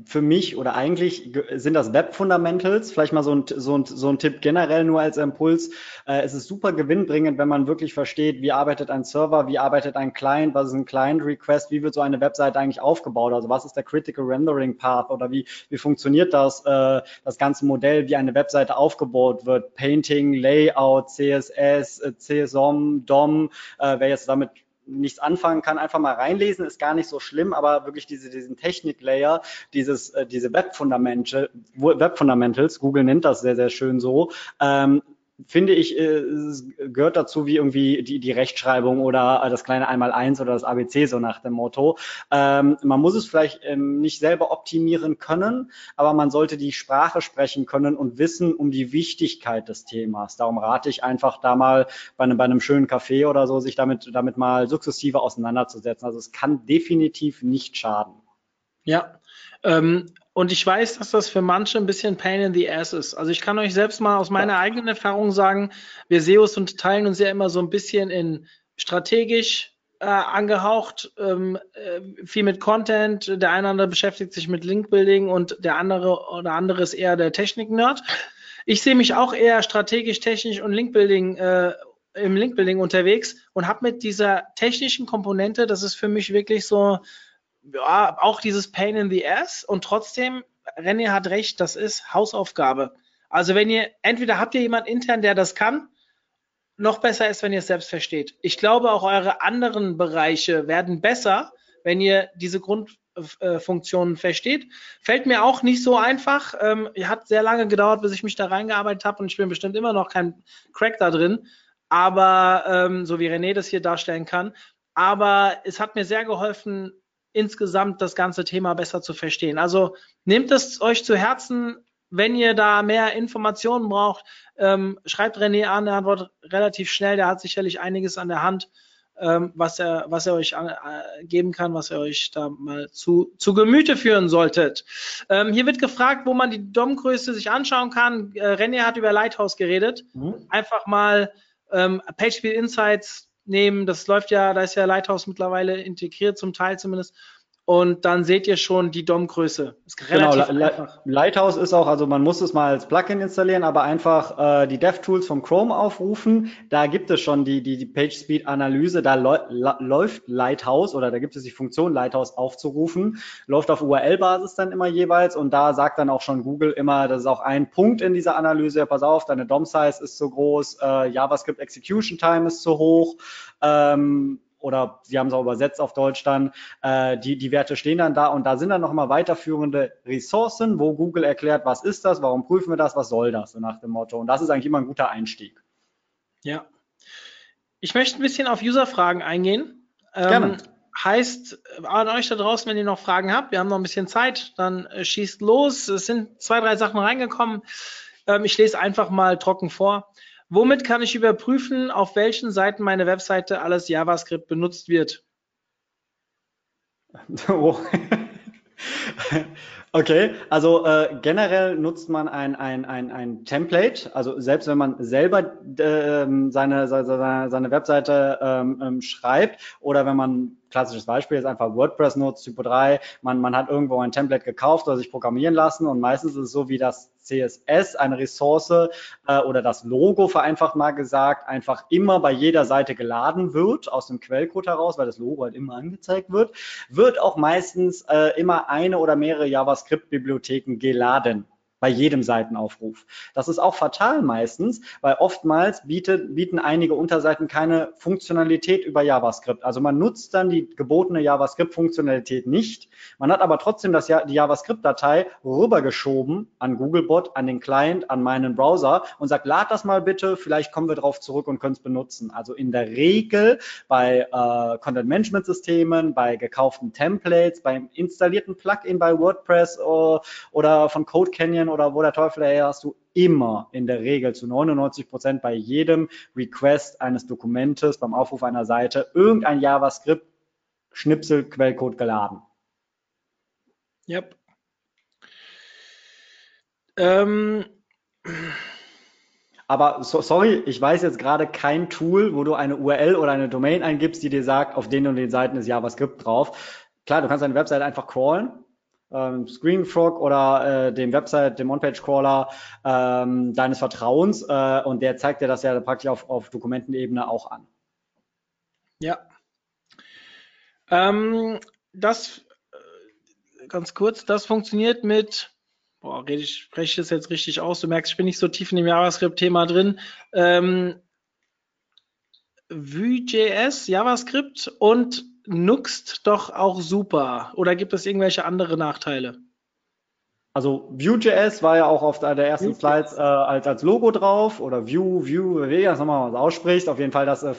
für mich oder eigentlich sind das Web Fundamentals. Vielleicht mal so ein, so ein, so ein Tipp generell nur als Impuls. Äh, es ist super gewinnbringend, wenn man wirklich versteht, wie arbeitet ein Server, wie arbeitet ein Client, was ist ein Client Request, wie wird so eine Webseite eigentlich aufgebaut, also was ist der Critical Rendering Path oder wie, wie funktioniert das, äh, das ganze Modell, wie eine Webseite aufgebaut wird, Painting, Layout, CSS, äh, CSOM, DOM, äh, wer jetzt damit nichts anfangen kann, einfach mal reinlesen, ist gar nicht so schlimm, aber wirklich diese, diesen Technik-Layer, dieses, äh, diese Web-Fundamentals, Google nennt das sehr, sehr schön so, ähm, finde ich, äh, gehört dazu wie irgendwie die, die Rechtschreibung oder das kleine Einmaleins oder das ABC, so nach dem Motto. Ähm, man muss es vielleicht ähm, nicht selber optimieren können, aber man sollte die Sprache sprechen können und wissen um die Wichtigkeit des Themas. Darum rate ich einfach da mal bei einem, bei einem schönen Café oder so, sich damit, damit mal sukzessive auseinanderzusetzen. Also es kann definitiv nicht schaden. Ja, ähm, und ich weiß, dass das für manche ein bisschen Pain in the Ass ist. Also ich kann euch selbst mal aus meiner eigenen Erfahrung sagen, wir SEOs unterteilen uns ja immer so ein bisschen in strategisch äh, angehaucht, ähm, äh, viel mit Content. Der eine oder andere beschäftigt sich mit Linkbuilding und der andere oder andere ist eher der Technik-Nerd. Ich sehe mich auch eher strategisch, technisch und Linkbuilding äh, im Linkbuilding unterwegs und habe mit dieser technischen Komponente, das ist für mich wirklich so ja, auch dieses Pain in the Ass und trotzdem, René hat recht, das ist Hausaufgabe. Also wenn ihr, entweder habt ihr jemand intern, der das kann, noch besser ist, wenn ihr es selbst versteht. Ich glaube, auch eure anderen Bereiche werden besser, wenn ihr diese Grundfunktionen versteht. Fällt mir auch nicht so einfach. Ähm, hat sehr lange gedauert, bis ich mich da reingearbeitet habe und ich bin bestimmt immer noch kein Crack da drin. Aber ähm, so wie René das hier darstellen kann. Aber es hat mir sehr geholfen, insgesamt das ganze Thema besser zu verstehen. Also nehmt es euch zu Herzen, wenn ihr da mehr Informationen braucht, ähm, schreibt René an, er antwortet relativ schnell, der hat sicherlich einiges an der Hand, ähm, was, er, was er euch an, äh, geben kann, was ihr euch da mal zu, zu Gemüte führen solltet. Ähm, hier wird gefragt, wo man die DOM-Größe sich anschauen kann. Äh, René hat über Lighthouse geredet. Mhm. Einfach mal ähm, PageSpeed Insights nehmen. Das läuft ja, da ist ja Lighthouse mittlerweile integriert, zum Teil zumindest. Und dann seht ihr schon die DOM-Größe. Genau, Lighthouse ist auch, also man muss es mal als Plugin installieren, aber einfach äh, die DevTools vom Chrome aufrufen. Da gibt es schon die, die, die PageSpeed-Analyse. Da läuft Lighthouse oder da gibt es die Funktion, Lighthouse aufzurufen. Läuft auf URL-Basis dann immer jeweils und da sagt dann auch schon Google immer, das ist auch ein Punkt in dieser Analyse. Pass auf, deine DOM-Size ist zu groß, äh, JavaScript Execution Time ist zu hoch. Ähm, oder sie haben es auch übersetzt auf Deutsch dann, äh, die, die Werte stehen dann da und da sind dann nochmal weiterführende Ressourcen, wo Google erklärt, was ist das, warum prüfen wir das, was soll das, so nach dem Motto. Und das ist eigentlich immer ein guter Einstieg. Ja. Ich möchte ein bisschen auf User-Fragen eingehen. Ähm, Gerne. Heißt, an euch da draußen, wenn ihr noch Fragen habt, wir haben noch ein bisschen Zeit, dann äh, schießt los. Es sind zwei, drei Sachen reingekommen. Ähm, ich lese einfach mal trocken vor. Womit kann ich überprüfen, auf welchen Seiten meine Webseite alles JavaScript benutzt wird? Oh. Okay, also äh, generell nutzt man ein, ein, ein, ein Template, also selbst wenn man selber äh, seine, seine, seine Webseite ähm, ähm, schreibt oder wenn man klassisches Beispiel ist einfach WordPress nutzt, Typo 3, man, man hat irgendwo ein Template gekauft oder sich programmieren lassen und meistens ist es so wie das CSS, eine Ressource äh, oder das Logo vereinfacht mal gesagt, einfach immer bei jeder Seite geladen wird, aus dem Quellcode heraus, weil das Logo halt immer angezeigt wird, wird auch meistens äh, immer eine oder mehrere JavaScript-Bibliotheken geladen bei jedem Seitenaufruf. Das ist auch fatal meistens, weil oftmals bietet, bieten einige Unterseiten keine Funktionalität über JavaScript. Also man nutzt dann die gebotene JavaScript-Funktionalität nicht. Man hat aber trotzdem das, die JavaScript-Datei rübergeschoben an Googlebot, an den Client, an meinen Browser und sagt, lad das mal bitte, vielleicht kommen wir darauf zurück und können es benutzen. Also in der Regel bei äh, Content-Management-Systemen, bei gekauften Templates, beim installierten Plugin bei WordPress äh, oder von Code Canyon oder wo der Teufel her hast du immer in der Regel zu 99 Prozent bei jedem Request eines Dokumentes, beim Aufruf einer Seite irgendein JavaScript Schnipsel Quellcode geladen. Yep. Ähm. Aber so, sorry, ich weiß jetzt gerade kein Tool, wo du eine URL oder eine Domain eingibst, die dir sagt, auf den und den Seiten ist JavaScript drauf klar, du kannst deine Website einfach crawlen, ähm, Screenfrog oder äh, dem Website, dem On-Page-Crawler ähm, deines Vertrauens äh, und der zeigt dir das ja praktisch auf, auf Dokumentenebene auch an. Ja. Ähm, das äh, ganz kurz, das funktioniert mit, boah, rede ich, spreche ich das jetzt richtig aus, du merkst, ich bin nicht so tief in dem JavaScript-Thema drin. Ähm, Vue.js, JavaScript und Nuxt doch auch super. Oder gibt es irgendwelche andere Nachteile? Also Vue.js war ja auch auf der ersten Vue. Slides äh, als, als Logo drauf oder Vue, Vue, wie das nochmal ausspricht. Auf jeden Fall das äh,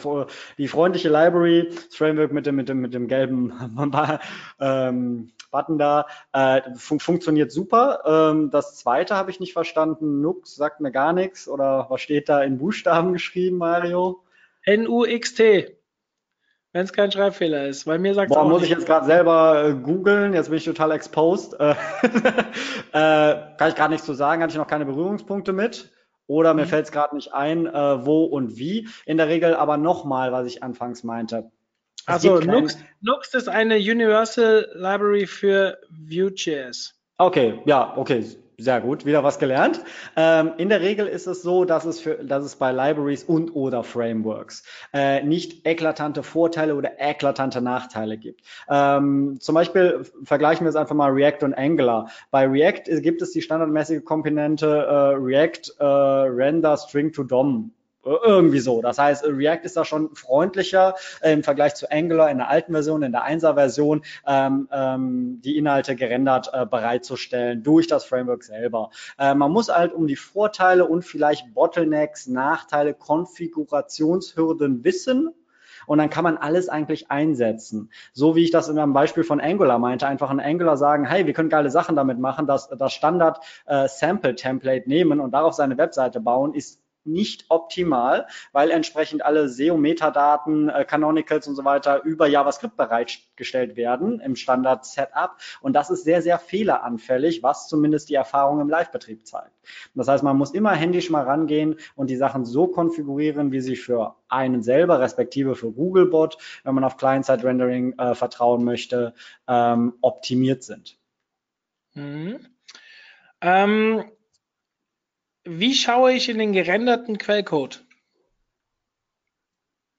die freundliche Library, das Framework mit dem, mit dem, mit dem gelben ähm, Button da, äh, fun funktioniert super. Ähm, das zweite habe ich nicht verstanden. Nux sagt mir gar nichts oder was steht da in Buchstaben geschrieben, Mario? N-U-X-T. Wenn es kein Schreibfehler ist. Bei mir sagt Boah, muss ich jetzt gerade selber äh, googeln. Jetzt bin ich total exposed. Äh, kann ich gerade nichts zu sagen. Hatte ich noch keine Berührungspunkte mit. Oder mir mhm. fällt es gerade nicht ein, äh, wo und wie. In der Regel aber nochmal, was ich anfangs meinte. Also Nux, Nux ist eine Universal Library für Vue.js. Okay, ja, okay, sehr gut, wieder was gelernt. Ähm, in der Regel ist es so, dass es, für, dass es bei Libraries und oder Frameworks äh, nicht eklatante Vorteile oder eklatante Nachteile gibt. Ähm, zum Beispiel vergleichen wir es einfach mal React und Angular. Bei React gibt es die standardmäßige Komponente äh, React äh, Render String to DOM irgendwie so. Das heißt, React ist da schon freundlicher äh, im Vergleich zu Angular in der alten Version, in der 1er Version, ähm, ähm, die Inhalte gerendert äh, bereitzustellen durch das Framework selber. Äh, man muss halt um die Vorteile und vielleicht Bottlenecks, Nachteile, Konfigurationshürden wissen und dann kann man alles eigentlich einsetzen. So wie ich das in einem Beispiel von Angular meinte, einfach in Angular sagen, hey, wir können geile Sachen damit machen, dass das Standard äh, Sample Template nehmen und darauf seine Webseite bauen, ist nicht optimal, weil entsprechend alle SEO-Metadaten, äh, Canonicals und so weiter über JavaScript bereitgestellt werden im Standard-Setup. Und das ist sehr, sehr fehleranfällig, was zumindest die Erfahrung im Live-Betrieb zeigt. Das heißt, man muss immer händisch mal rangehen und die Sachen so konfigurieren, wie sie für einen selber, respektive für Googlebot, wenn man auf Client-Side-Rendering äh, vertrauen möchte, ähm, optimiert sind. Mhm. Ähm wie schaue ich in den gerenderten Quellcode?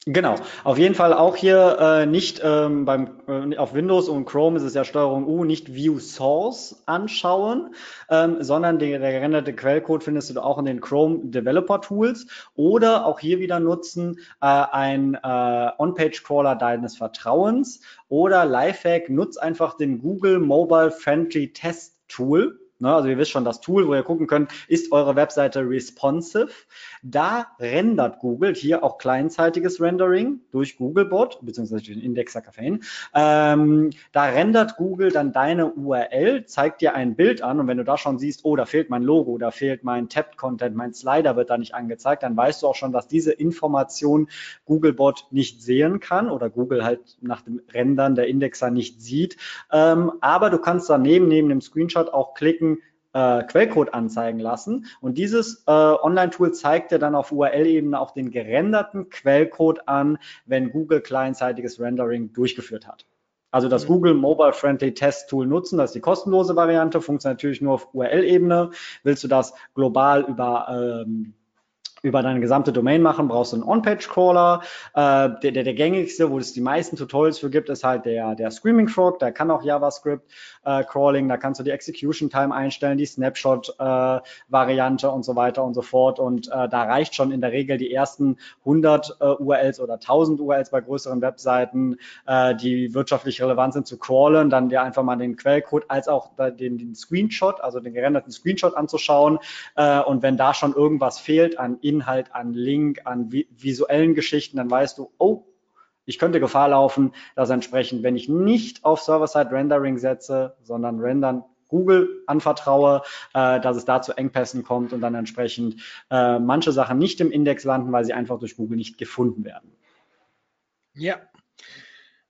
Genau, auf jeden Fall auch hier äh, nicht ähm, beim äh, auf Windows und Chrome ist es ja Steuerung U, nicht View Source anschauen, ähm, sondern der, der gerenderte Quellcode findest du auch in den Chrome Developer Tools oder auch hier wieder nutzen äh, ein äh, On-Page Crawler deines Vertrauens oder Lifehack nutz einfach den Google Mobile Friendly Test Tool Ne? Also ihr wisst schon, das Tool, wo ihr gucken könnt, ist eure Webseite responsive. Da rendert Google hier auch kleinzeitiges Rendering durch Googlebot, beziehungsweise den Indexer Caffeine. Ähm, da rendert Google dann deine URL, zeigt dir ein Bild an und wenn du da schon siehst, oh, da fehlt mein Logo, da fehlt mein Tabbed-Content, mein Slider wird da nicht angezeigt, dann weißt du auch schon, dass diese Information Googlebot nicht sehen kann oder Google halt nach dem Rendern der Indexer nicht sieht. Ähm, aber du kannst daneben, neben dem Screenshot auch klicken, äh, Quellcode anzeigen lassen. Und dieses äh, Online-Tool zeigt dir dann auf URL-Ebene auch den gerenderten Quellcode an, wenn Google kleinzeitiges Rendering durchgeführt hat. Also das mhm. Google Mobile Friendly Test Tool nutzen, das ist die kostenlose Variante, funktioniert natürlich nur auf URL-Ebene. Willst du das global über ähm, über deine gesamte Domain machen, brauchst du einen On-Page-Crawler. Äh, der, der, der gängigste, wo es die meisten Tutorials für gibt, ist halt der, der Screaming Frog. Der kann auch JavaScript äh. Da kannst du die Execution Time einstellen, die Snapshot-Variante äh, und so weiter und so fort. Und äh, da reicht schon in der Regel die ersten 100 äh, URLs oder 1000 URLs bei größeren Webseiten, äh, die wirtschaftlich relevant sind, zu crawlen. Dann dir einfach mal den Quellcode als auch den, den Screenshot, also den gerenderten Screenshot anzuschauen. Äh, und wenn da schon irgendwas fehlt an Inhalt, an Link, an vi visuellen Geschichten, dann weißt du, oh, ich könnte Gefahr laufen, dass entsprechend, wenn ich nicht auf Server-Side-Rendering setze, sondern rendern Google anvertraue, äh, dass es da zu Engpässen kommt und dann entsprechend äh, manche Sachen nicht im Index landen, weil sie einfach durch Google nicht gefunden werden. Ja.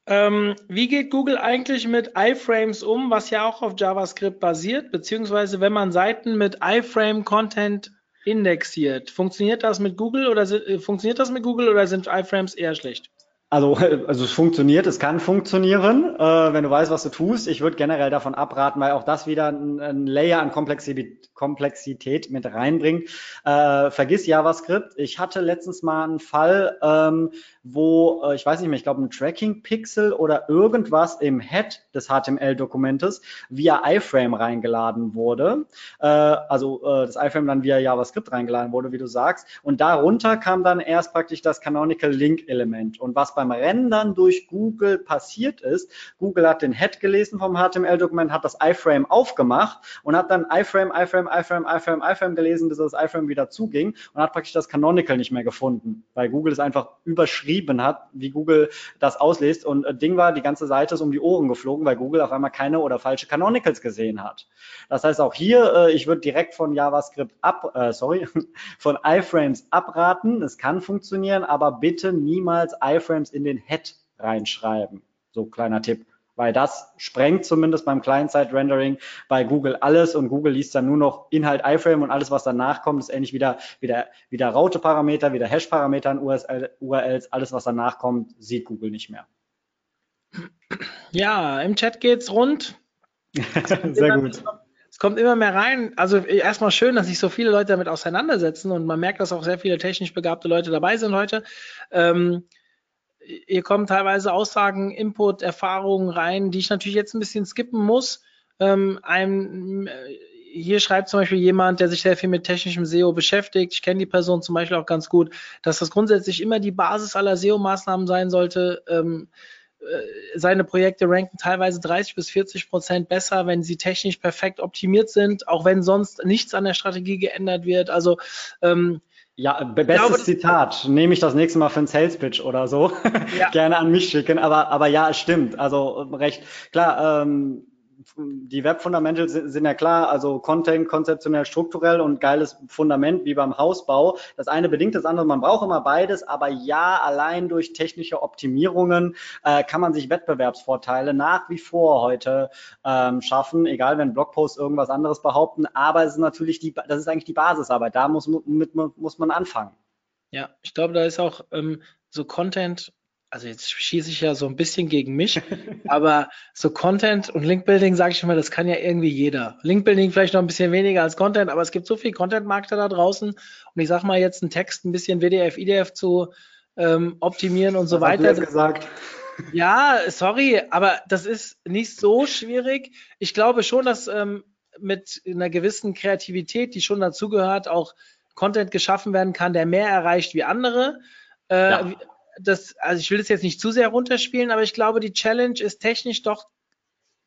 Ähm, wie geht Google eigentlich mit iFrames um, was ja auch auf JavaScript basiert, beziehungsweise wenn man Seiten mit iFrame-Content indexiert. Funktioniert das mit Google oder äh, funktioniert das mit Google oder sind iFrames eher schlecht? Also, also es funktioniert, es kann funktionieren, äh, wenn du weißt, was du tust. Ich würde generell davon abraten, weil auch das wieder ein, ein Layer an Komplexität, Komplexität mit reinbringt. Äh, vergiss JavaScript. Ich hatte letztens mal einen Fall, ähm, wo, äh, ich weiß nicht mehr, ich glaube ein Tracking-Pixel oder irgendwas im Head des HTML-Dokumentes via iframe reingeladen wurde. Äh, also äh, das iframe dann via JavaScript reingeladen wurde, wie du sagst. Und darunter kam dann erst praktisch das Canonical Link-Element. Und was bei beim Rendern durch Google passiert ist. Google hat den Head gelesen vom HTML-Dokument, hat das iframe aufgemacht und hat dann iframe, iframe, iframe, iframe, iframe gelesen, bis das iframe wieder zuging und hat praktisch das Canonical nicht mehr gefunden, weil Google es einfach überschrieben hat, wie Google das auslässt. Und äh, Ding war, die ganze Seite ist um die Ohren geflogen, weil Google auf einmal keine oder falsche Canonicals gesehen hat. Das heißt auch hier, äh, ich würde direkt von JavaScript ab, äh, sorry, von iframes abraten. Es kann funktionieren, aber bitte niemals iframes in den Head reinschreiben. So kleiner Tipp. Weil das sprengt zumindest beim Client-Side-Rendering bei Google alles und Google liest dann nur noch Inhalt iframe und alles, was danach kommt, ist ähnlich wieder, wieder, wieder Raute-Parameter, wieder Hash-Parameter in URLs, alles, was danach kommt, sieht Google nicht mehr. Ja, im Chat geht's rund. Sehr gut. Es kommt immer mehr rein. Also erstmal schön, dass sich so viele Leute damit auseinandersetzen und man merkt, dass auch sehr viele technisch begabte Leute dabei sind heute. Ähm, hier kommen teilweise Aussagen, Input, Erfahrungen rein, die ich natürlich jetzt ein bisschen skippen muss. Ähm, einem, äh, hier schreibt zum Beispiel jemand, der sich sehr viel mit technischem SEO beschäftigt. Ich kenne die Person zum Beispiel auch ganz gut, dass das grundsätzlich immer die Basis aller SEO-Maßnahmen sein sollte. Ähm, äh, seine Projekte ranken teilweise 30 bis 40 Prozent besser, wenn sie technisch perfekt optimiert sind, auch wenn sonst nichts an der Strategie geändert wird. Also ähm, ja, bestes glaube, Zitat. Nehme ich das nächste Mal für einen Sales Pitch oder so. Ja. Gerne an mich schicken. Aber, aber ja, es stimmt. Also recht klar. Ähm, die Web-Fundamentals sind, sind ja klar, also Content konzeptionell, strukturell und geiles Fundament wie beim Hausbau. Das eine bedingt das andere, man braucht immer beides, aber ja, allein durch technische Optimierungen äh, kann man sich Wettbewerbsvorteile nach wie vor heute ähm, schaffen, egal wenn Blogposts irgendwas anderes behaupten, aber es ist natürlich die, das ist eigentlich die Basisarbeit, da muss, mit, muss man anfangen. Ja, ich glaube, da ist auch ähm, so Content also jetzt schieße ich ja so ein bisschen gegen mich, aber so Content und Linkbuilding, sage ich immer, das kann ja irgendwie jeder. Linkbuilding vielleicht noch ein bisschen weniger als Content, aber es gibt so viel Content-Markter da draußen und ich sag mal jetzt einen Text ein bisschen WDF, IDF zu ähm, optimieren und so Was weiter. Hast du gesagt? Ja, sorry, aber das ist nicht so schwierig. Ich glaube schon, dass ähm, mit einer gewissen Kreativität, die schon dazugehört, auch Content geschaffen werden kann, der mehr erreicht wie andere. Äh, ja das, also ich will das jetzt nicht zu sehr runterspielen, aber ich glaube, die Challenge ist technisch doch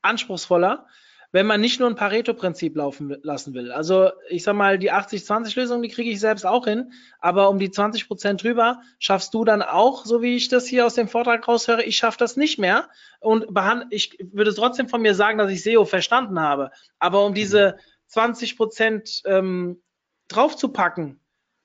anspruchsvoller, wenn man nicht nur ein Pareto-Prinzip laufen lassen will. Also ich sag mal, die 80-20-Lösung, die kriege ich selbst auch hin, aber um die 20 Prozent drüber schaffst du dann auch, so wie ich das hier aus dem Vortrag raushöre, ich schaffe das nicht mehr und ich würde trotzdem von mir sagen, dass ich SEO verstanden habe, aber um diese 20 Prozent ähm, draufzupacken,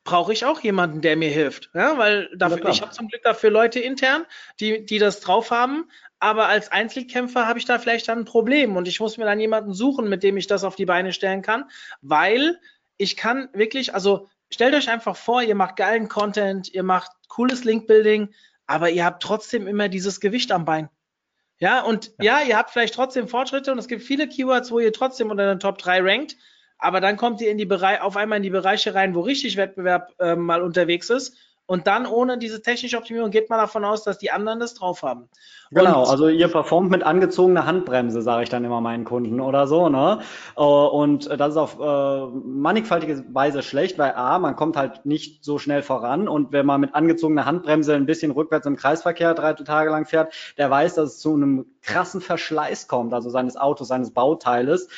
brauche ich auch jemanden, der mir hilft. Ja, weil dafür, ich habe zum Glück dafür Leute intern, die, die das drauf haben. Aber als Einzelkämpfer habe ich da vielleicht dann ein Problem und ich muss mir dann jemanden suchen, mit dem ich das auf die Beine stellen kann, weil ich kann wirklich, also stellt euch einfach vor, ihr macht geilen Content, ihr macht cooles Linkbuilding, aber ihr habt trotzdem immer dieses Gewicht am Bein. Ja, und ja. ja, ihr habt vielleicht trotzdem Fortschritte und es gibt viele Keywords, wo ihr trotzdem unter den Top 3 rankt, aber dann kommt ihr in die Bereich, auf einmal in die Bereiche rein, wo richtig Wettbewerb äh, mal unterwegs ist. Und dann ohne diese technische Optimierung geht man davon aus, dass die anderen das drauf haben. Genau, und also ihr performt mit angezogener Handbremse, sage ich dann immer meinen Kunden oder so. Ne? Äh, und das ist auf äh, mannigfaltige Weise schlecht, weil A, man kommt halt nicht so schnell voran und wenn man mit angezogener Handbremse ein bisschen rückwärts im Kreisverkehr drei Tage lang fährt, der weiß, dass es zu einem krassen Verschleiß kommt, also seines Autos, seines Bauteiles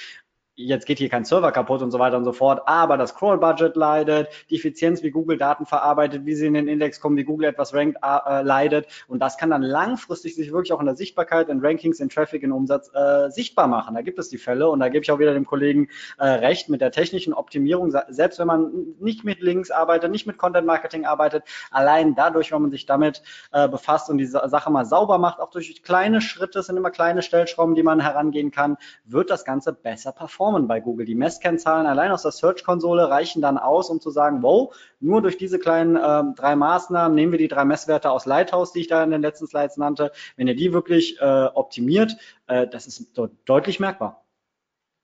jetzt geht hier kein Server kaputt und so weiter und so fort, aber das Crawl-Budget leidet, die Effizienz, wie Google Daten verarbeitet, wie sie in den Index kommen, wie Google etwas rankt, äh, leidet. Und das kann dann langfristig sich wirklich auch in der Sichtbarkeit, in Rankings, in Traffic, in Umsatz äh, sichtbar machen. Da gibt es die Fälle und da gebe ich auch wieder dem Kollegen äh, recht mit der technischen Optimierung, selbst wenn man nicht mit Links arbeitet, nicht mit Content Marketing arbeitet, allein dadurch, wenn man sich damit äh, befasst und die Sache mal sauber macht, auch durch kleine Schritte, sind immer kleine Stellschrauben, die man herangehen kann, wird das Ganze besser performen performen bei Google. Die Messkennzahlen allein aus der Search-Konsole reichen dann aus, um zu sagen, wow, nur durch diese kleinen äh, drei Maßnahmen nehmen wir die drei Messwerte aus Lighthouse, die ich da in den letzten Slides nannte. Wenn ihr die wirklich äh, optimiert, äh, das ist de deutlich merkbar.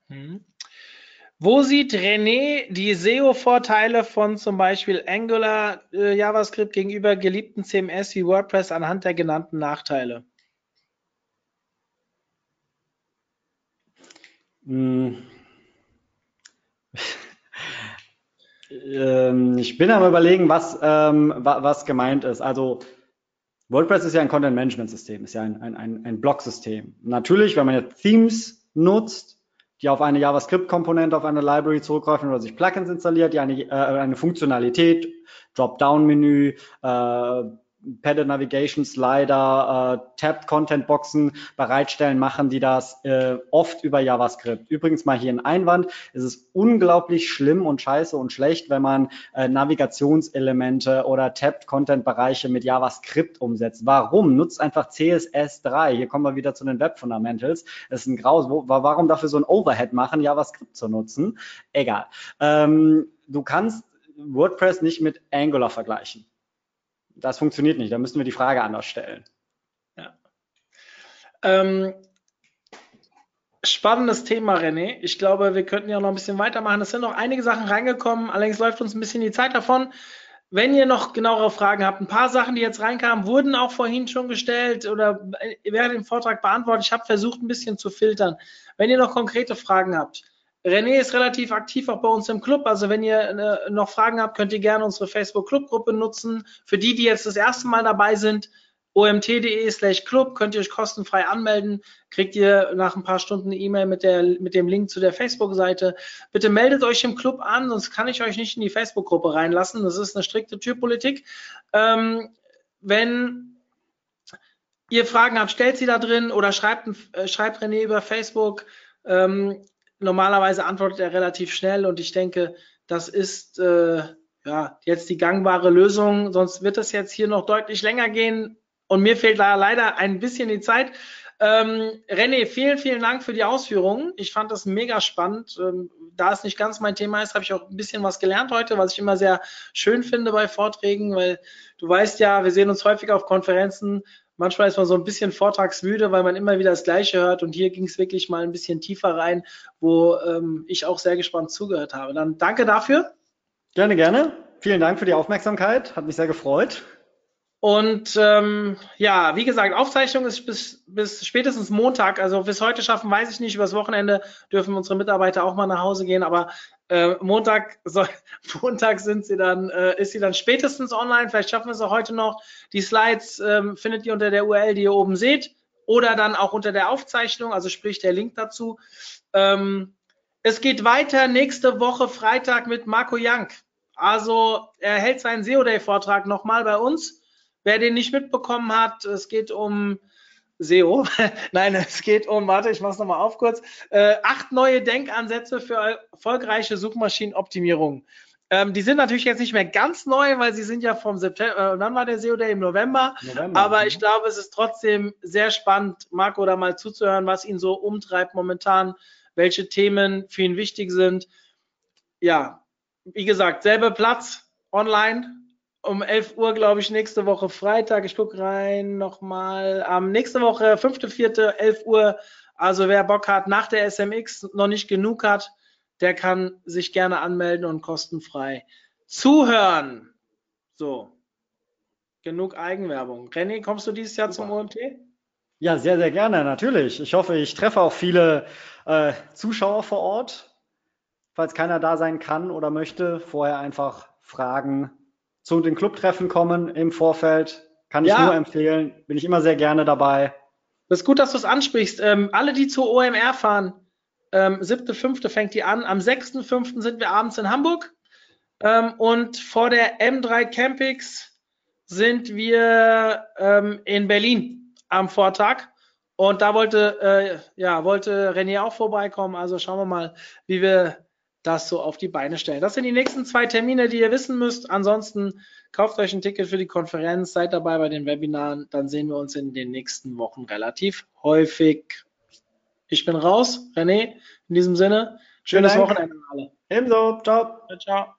Mhm. Wo sieht René die SEO-Vorteile von zum Beispiel Angular äh, JavaScript gegenüber geliebten CMS wie WordPress anhand der genannten Nachteile? Hm. Ähm, ich bin am überlegen, was, ähm, was gemeint ist. Also WordPress ist ja ein Content-Management-System, ist ja ein, ein, ein, ein Blog-System. Natürlich, wenn man jetzt Themes nutzt, die auf eine JavaScript-Komponente, auf eine Library zurückgreifen oder sich Plugins installiert, die eine, äh, eine Funktionalität, Dropdown-Menü, äh, Padded Navigation Slider, äh, Tabbed Content Boxen bereitstellen, machen die das äh, oft über JavaScript. Übrigens mal hier ein Einwand. Es ist unglaublich schlimm und scheiße und schlecht, wenn man äh, Navigationselemente oder Tabbed Content Bereiche mit JavaScript umsetzt. Warum? Nutzt einfach CSS3. Hier kommen wir wieder zu den Web Fundamentals. Es ist ein Graus. Warum dafür so ein Overhead machen, JavaScript zu nutzen? Egal. Ähm, du kannst WordPress nicht mit Angular vergleichen das funktioniert nicht. Da müssen wir die Frage anders stellen. Ja. Ähm, spannendes Thema, René. Ich glaube, wir könnten ja noch ein bisschen weitermachen. Es sind noch einige Sachen reingekommen, allerdings läuft uns ein bisschen die Zeit davon. Wenn ihr noch genauere Fragen habt, ein paar Sachen, die jetzt reinkamen, wurden auch vorhin schon gestellt oder während dem Vortrag beantwortet. Ich habe versucht, ein bisschen zu filtern. Wenn ihr noch konkrete Fragen habt, René ist relativ aktiv auch bei uns im Club. Also wenn ihr äh, noch Fragen habt, könnt ihr gerne unsere Facebook-Club-Gruppe nutzen. Für die, die jetzt das erste Mal dabei sind, omt.de slash club könnt ihr euch kostenfrei anmelden. Kriegt ihr nach ein paar Stunden eine E-Mail mit, mit dem Link zu der Facebook-Seite. Bitte meldet euch im Club an, sonst kann ich euch nicht in die Facebook-Gruppe reinlassen. Das ist eine strikte Türpolitik. Ähm, wenn ihr Fragen habt, stellt sie da drin oder schreibt, äh, schreibt René über Facebook. Ähm, normalerweise antwortet er relativ schnell und ich denke, das ist äh, ja jetzt die gangbare Lösung. Sonst wird es jetzt hier noch deutlich länger gehen und mir fehlt da leider ein bisschen die Zeit. Ähm, René, vielen, vielen Dank für die Ausführungen. Ich fand das mega spannend. Ähm, da es nicht ganz mein Thema ist, habe ich auch ein bisschen was gelernt heute, was ich immer sehr schön finde bei Vorträgen, weil du weißt ja, wir sehen uns häufig auf Konferenzen Manchmal ist man so ein bisschen vortragsmüde, weil man immer wieder das Gleiche hört. Und hier ging es wirklich mal ein bisschen tiefer rein, wo ähm, ich auch sehr gespannt zugehört habe. Dann danke dafür. Gerne, gerne. Vielen Dank für die Aufmerksamkeit. Hat mich sehr gefreut. Und ähm, ja, wie gesagt, Aufzeichnung ist bis, bis spätestens Montag. Also bis heute schaffen, weiß ich nicht. Übers Wochenende dürfen unsere Mitarbeiter auch mal nach Hause gehen. Aber äh, Montag, so, Montag sind sie dann, äh, ist sie dann spätestens online. Vielleicht schaffen wir es auch heute noch. Die Slides ähm, findet ihr unter der URL, die ihr oben seht, oder dann auch unter der Aufzeichnung, also sprich der Link dazu. Ähm, es geht weiter nächste Woche Freitag mit Marco Young. Also er hält seinen SEO Day Vortrag nochmal bei uns. Wer den nicht mitbekommen hat, es geht um SEO. Nein, es geht um, warte, ich mache es nochmal auf kurz. Äh, acht neue Denkansätze für erfolgreiche Suchmaschinenoptimierung. Ähm, die sind natürlich jetzt nicht mehr ganz neu, weil sie sind ja vom September, äh, wann war der SEO Day? Im November. November. Aber ich glaube, es ist trotzdem sehr spannend, Marco da mal zuzuhören, was ihn so umtreibt momentan, welche Themen für ihn wichtig sind. Ja, wie gesagt, selber Platz online um 11 Uhr, glaube ich, nächste Woche Freitag. Ich gucke rein nochmal. Am nächste Woche, 5.4., 11 Uhr. Also wer Bock hat, nach der SMX noch nicht genug hat, der kann sich gerne anmelden und kostenfrei zuhören. So. Genug Eigenwerbung. René, kommst du dieses Jahr Super. zum OMT? Ja, sehr, sehr gerne, natürlich. Ich hoffe, ich treffe auch viele äh, Zuschauer vor Ort. Falls keiner da sein kann oder möchte, vorher einfach fragen, zu den Clubtreffen kommen im Vorfeld. Kann ich ja. nur empfehlen. Bin ich immer sehr gerne dabei. Das ist gut, dass du es ansprichst. Ähm, alle, die zur OMR fahren, ähm, 7.5. fängt die an. Am 6.5. sind wir abends in Hamburg. Ähm, und vor der M3 Campix sind wir ähm, in Berlin am Vortag. Und da wollte, äh, ja, wollte René auch vorbeikommen. Also schauen wir mal, wie wir das so auf die Beine stellen. Das sind die nächsten zwei Termine, die ihr wissen müsst. Ansonsten kauft euch ein Ticket für die Konferenz, seid dabei bei den Webinaren, dann sehen wir uns in den nächsten Wochen relativ häufig. Ich bin raus, René, in diesem Sinne, Schönes. Wochenende an alle. Ebenso. Ciao. Ciao.